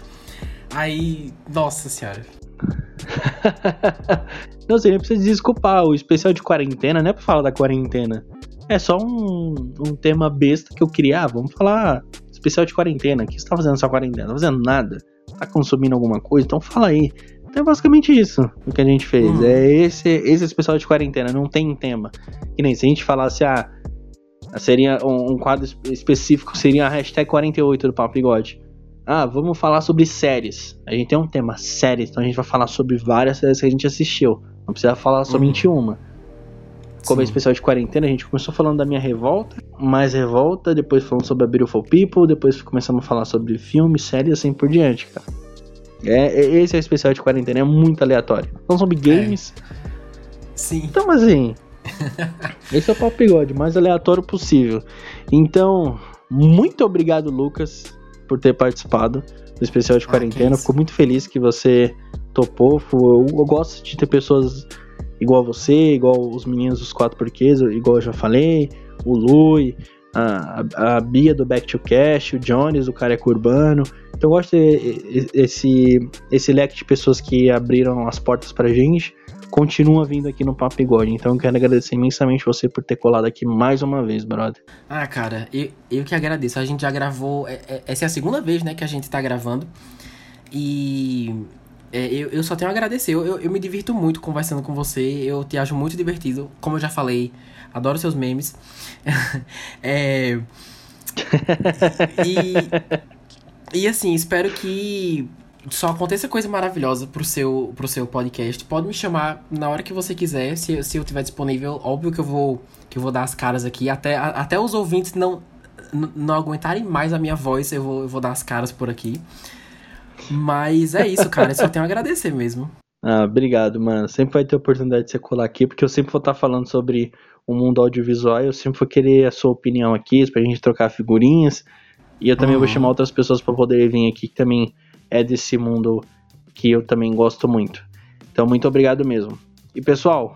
Aí, nossa senhora. não sei, nem precisa desculpar. O especial de quarentena não é pra falar da quarentena. É só um, um tema besta que eu queria. Ah, vamos falar especial de quarentena. O que você tá fazendo nessa quarentena? Não tá fazendo nada tá consumindo alguma coisa, então fala aí. Então é basicamente isso o que a gente fez. Uhum. É esse, esse especial de quarentena, não tem tema. Que nem se a gente falasse, ah, seria um, um quadro específico, seria a hashtag 48 do Papo Bigode. Ah, vamos falar sobre séries. A gente tem um tema, séries, então a gente vai falar sobre várias séries que a gente assistiu. Não precisa falar somente uhum. uma. Como é especial de quarentena, a gente começou falando da minha revolta, mais revolta, depois falando sobre a Beautiful People, depois começamos a falar sobre filmes, séries assim por diante, cara. É, é esse é o especial de quarentena, é muito aleatório. Então sobre é. games. É. Sim. Então, assim. esse é o papo bigode, mais aleatório possível. Então, muito obrigado, Lucas, por ter participado do especial de ah, quarentena. Fico muito feliz que você topou. Eu, eu gosto de ter pessoas igual você, igual os meninos dos quatro porquês, igual eu já falei, o Lui, a, a Bia do Back to Cash, o Jones, o Careca Urbano. Então eu gosto de esse, esse leque de pessoas que abriram as portas pra gente, continua vindo aqui no Papo Bigode. Então eu quero agradecer imensamente você por ter colado aqui mais uma vez, brother. Ah, cara, eu, eu que agradeço. A gente já gravou. É, é, essa é a segunda vez, né, que a gente tá gravando. E é, eu, eu só tenho a agradecer. Eu, eu, me divirto muito conversando com você. Eu te acho muito divertido. Como eu já falei, adoro seus memes. é, e, e assim, espero que só aconteça coisa maravilhosa pro seu, pro seu podcast. Pode me chamar na hora que você quiser, se, se eu tiver disponível. Óbvio que eu vou, que eu vou dar as caras aqui. Até, a, até os ouvintes não, não aguentarem mais a minha voz, eu vou, eu vou dar as caras por aqui. Mas é isso, cara. Eu só tenho a agradecer mesmo. Ah, obrigado, mano. Sempre vai ter oportunidade de você colar aqui, porque eu sempre vou estar falando sobre o mundo audiovisual. Eu sempre vou querer a sua opinião aqui, pra gente trocar figurinhas. E eu também uhum. vou chamar outras pessoas para poder vir aqui, que também é desse mundo que eu também gosto muito. Então, muito obrigado mesmo. E pessoal,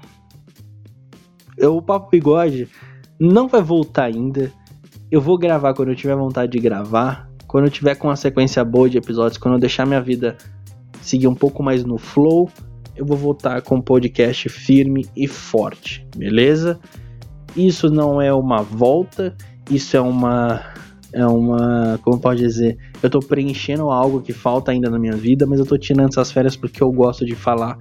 eu, o Papo Bigode não vai voltar ainda. Eu vou gravar quando eu tiver vontade de gravar. Quando eu tiver com uma sequência boa de episódios, quando eu deixar minha vida seguir um pouco mais no flow, eu vou voltar com um podcast firme e forte, beleza? Isso não é uma volta, isso é uma é uma, como pode dizer, eu tô preenchendo algo que falta ainda na minha vida, mas eu tô tirando essas férias porque eu gosto de falar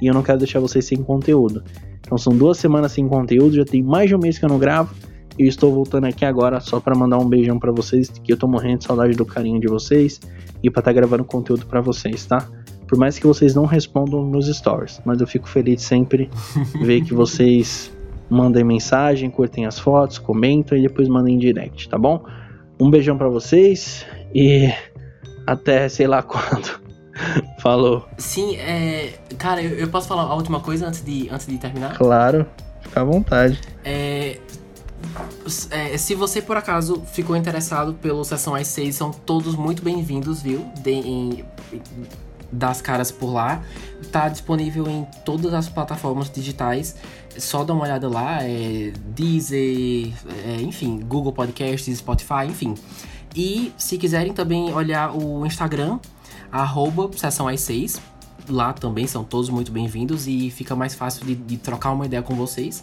e eu não quero deixar vocês sem conteúdo. Então são duas semanas sem conteúdo, já tem mais de um mês que eu não gravo e estou voltando aqui agora só para mandar um beijão para vocês, que eu tô morrendo de saudade do carinho de vocês e para estar tá gravando conteúdo para vocês, tá? Por mais que vocês não respondam nos stories, mas eu fico feliz sempre ver que vocês mandem mensagem, curtem as fotos, comentam e depois mandem direct, tá bom? Um beijão para vocês e até sei lá quando. Falou. Sim, é. Cara, eu, eu, posso falar a última coisa antes de, antes de terminar? Claro, fica à vontade. É, é, se você por acaso ficou interessado pelo Sessão às 6, são todos muito bem-vindos, viu? De, em, das caras por lá. Tá disponível em todas as plataformas digitais. Só dá uma olhada lá, é Deezer, é, enfim, Google Podcasts, Spotify, enfim. E se quiserem também olhar o Instagram, arroba Sessão às 6. Lá também são todos muito bem-vindos e fica mais fácil de, de trocar uma ideia com vocês.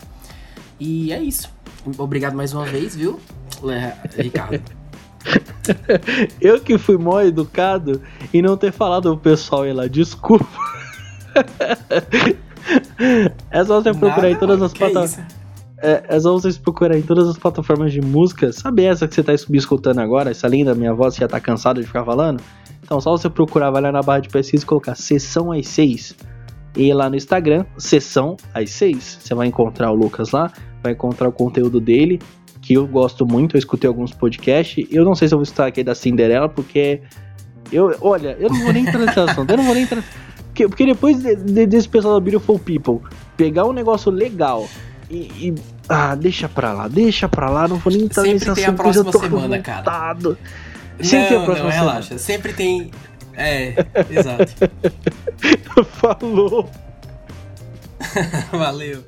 E é isso. Obrigado mais uma vez, viu, Ricardo? Eu que fui mal educado e não ter falado pro pessoal ir lá, desculpa. É só você procurar em todas as plataformas. É, é, só vocês procurarem em todas as plataformas de música. Sabe essa que você tá escutando agora? Essa linda minha voz já tá cansada de ficar falando? Então, só você procurar, vai lá na barra de pesquisa e colocar Sessão às 6. E lá no Instagram, Sessão às 6. Você vai encontrar o Lucas lá vai encontrar o conteúdo dele, que eu gosto muito, eu escutei alguns podcasts. Eu não sei se eu vou estar aqui da Cinderela, porque. Eu, olha, eu não vou nem entrar nesse assunto, eu não vou nem entrar. Porque, porque depois de, de, desse pessoal da Beautiful People pegar um negócio legal e, e, Ah, deixa pra lá, deixa pra lá, não vou nem entrar Sempre nesse assunto. Sempre tem a próxima semana, cara. Sempre não, tem a próxima não, semana. relaxa. Sempre tem. É, exato. Falou. Valeu.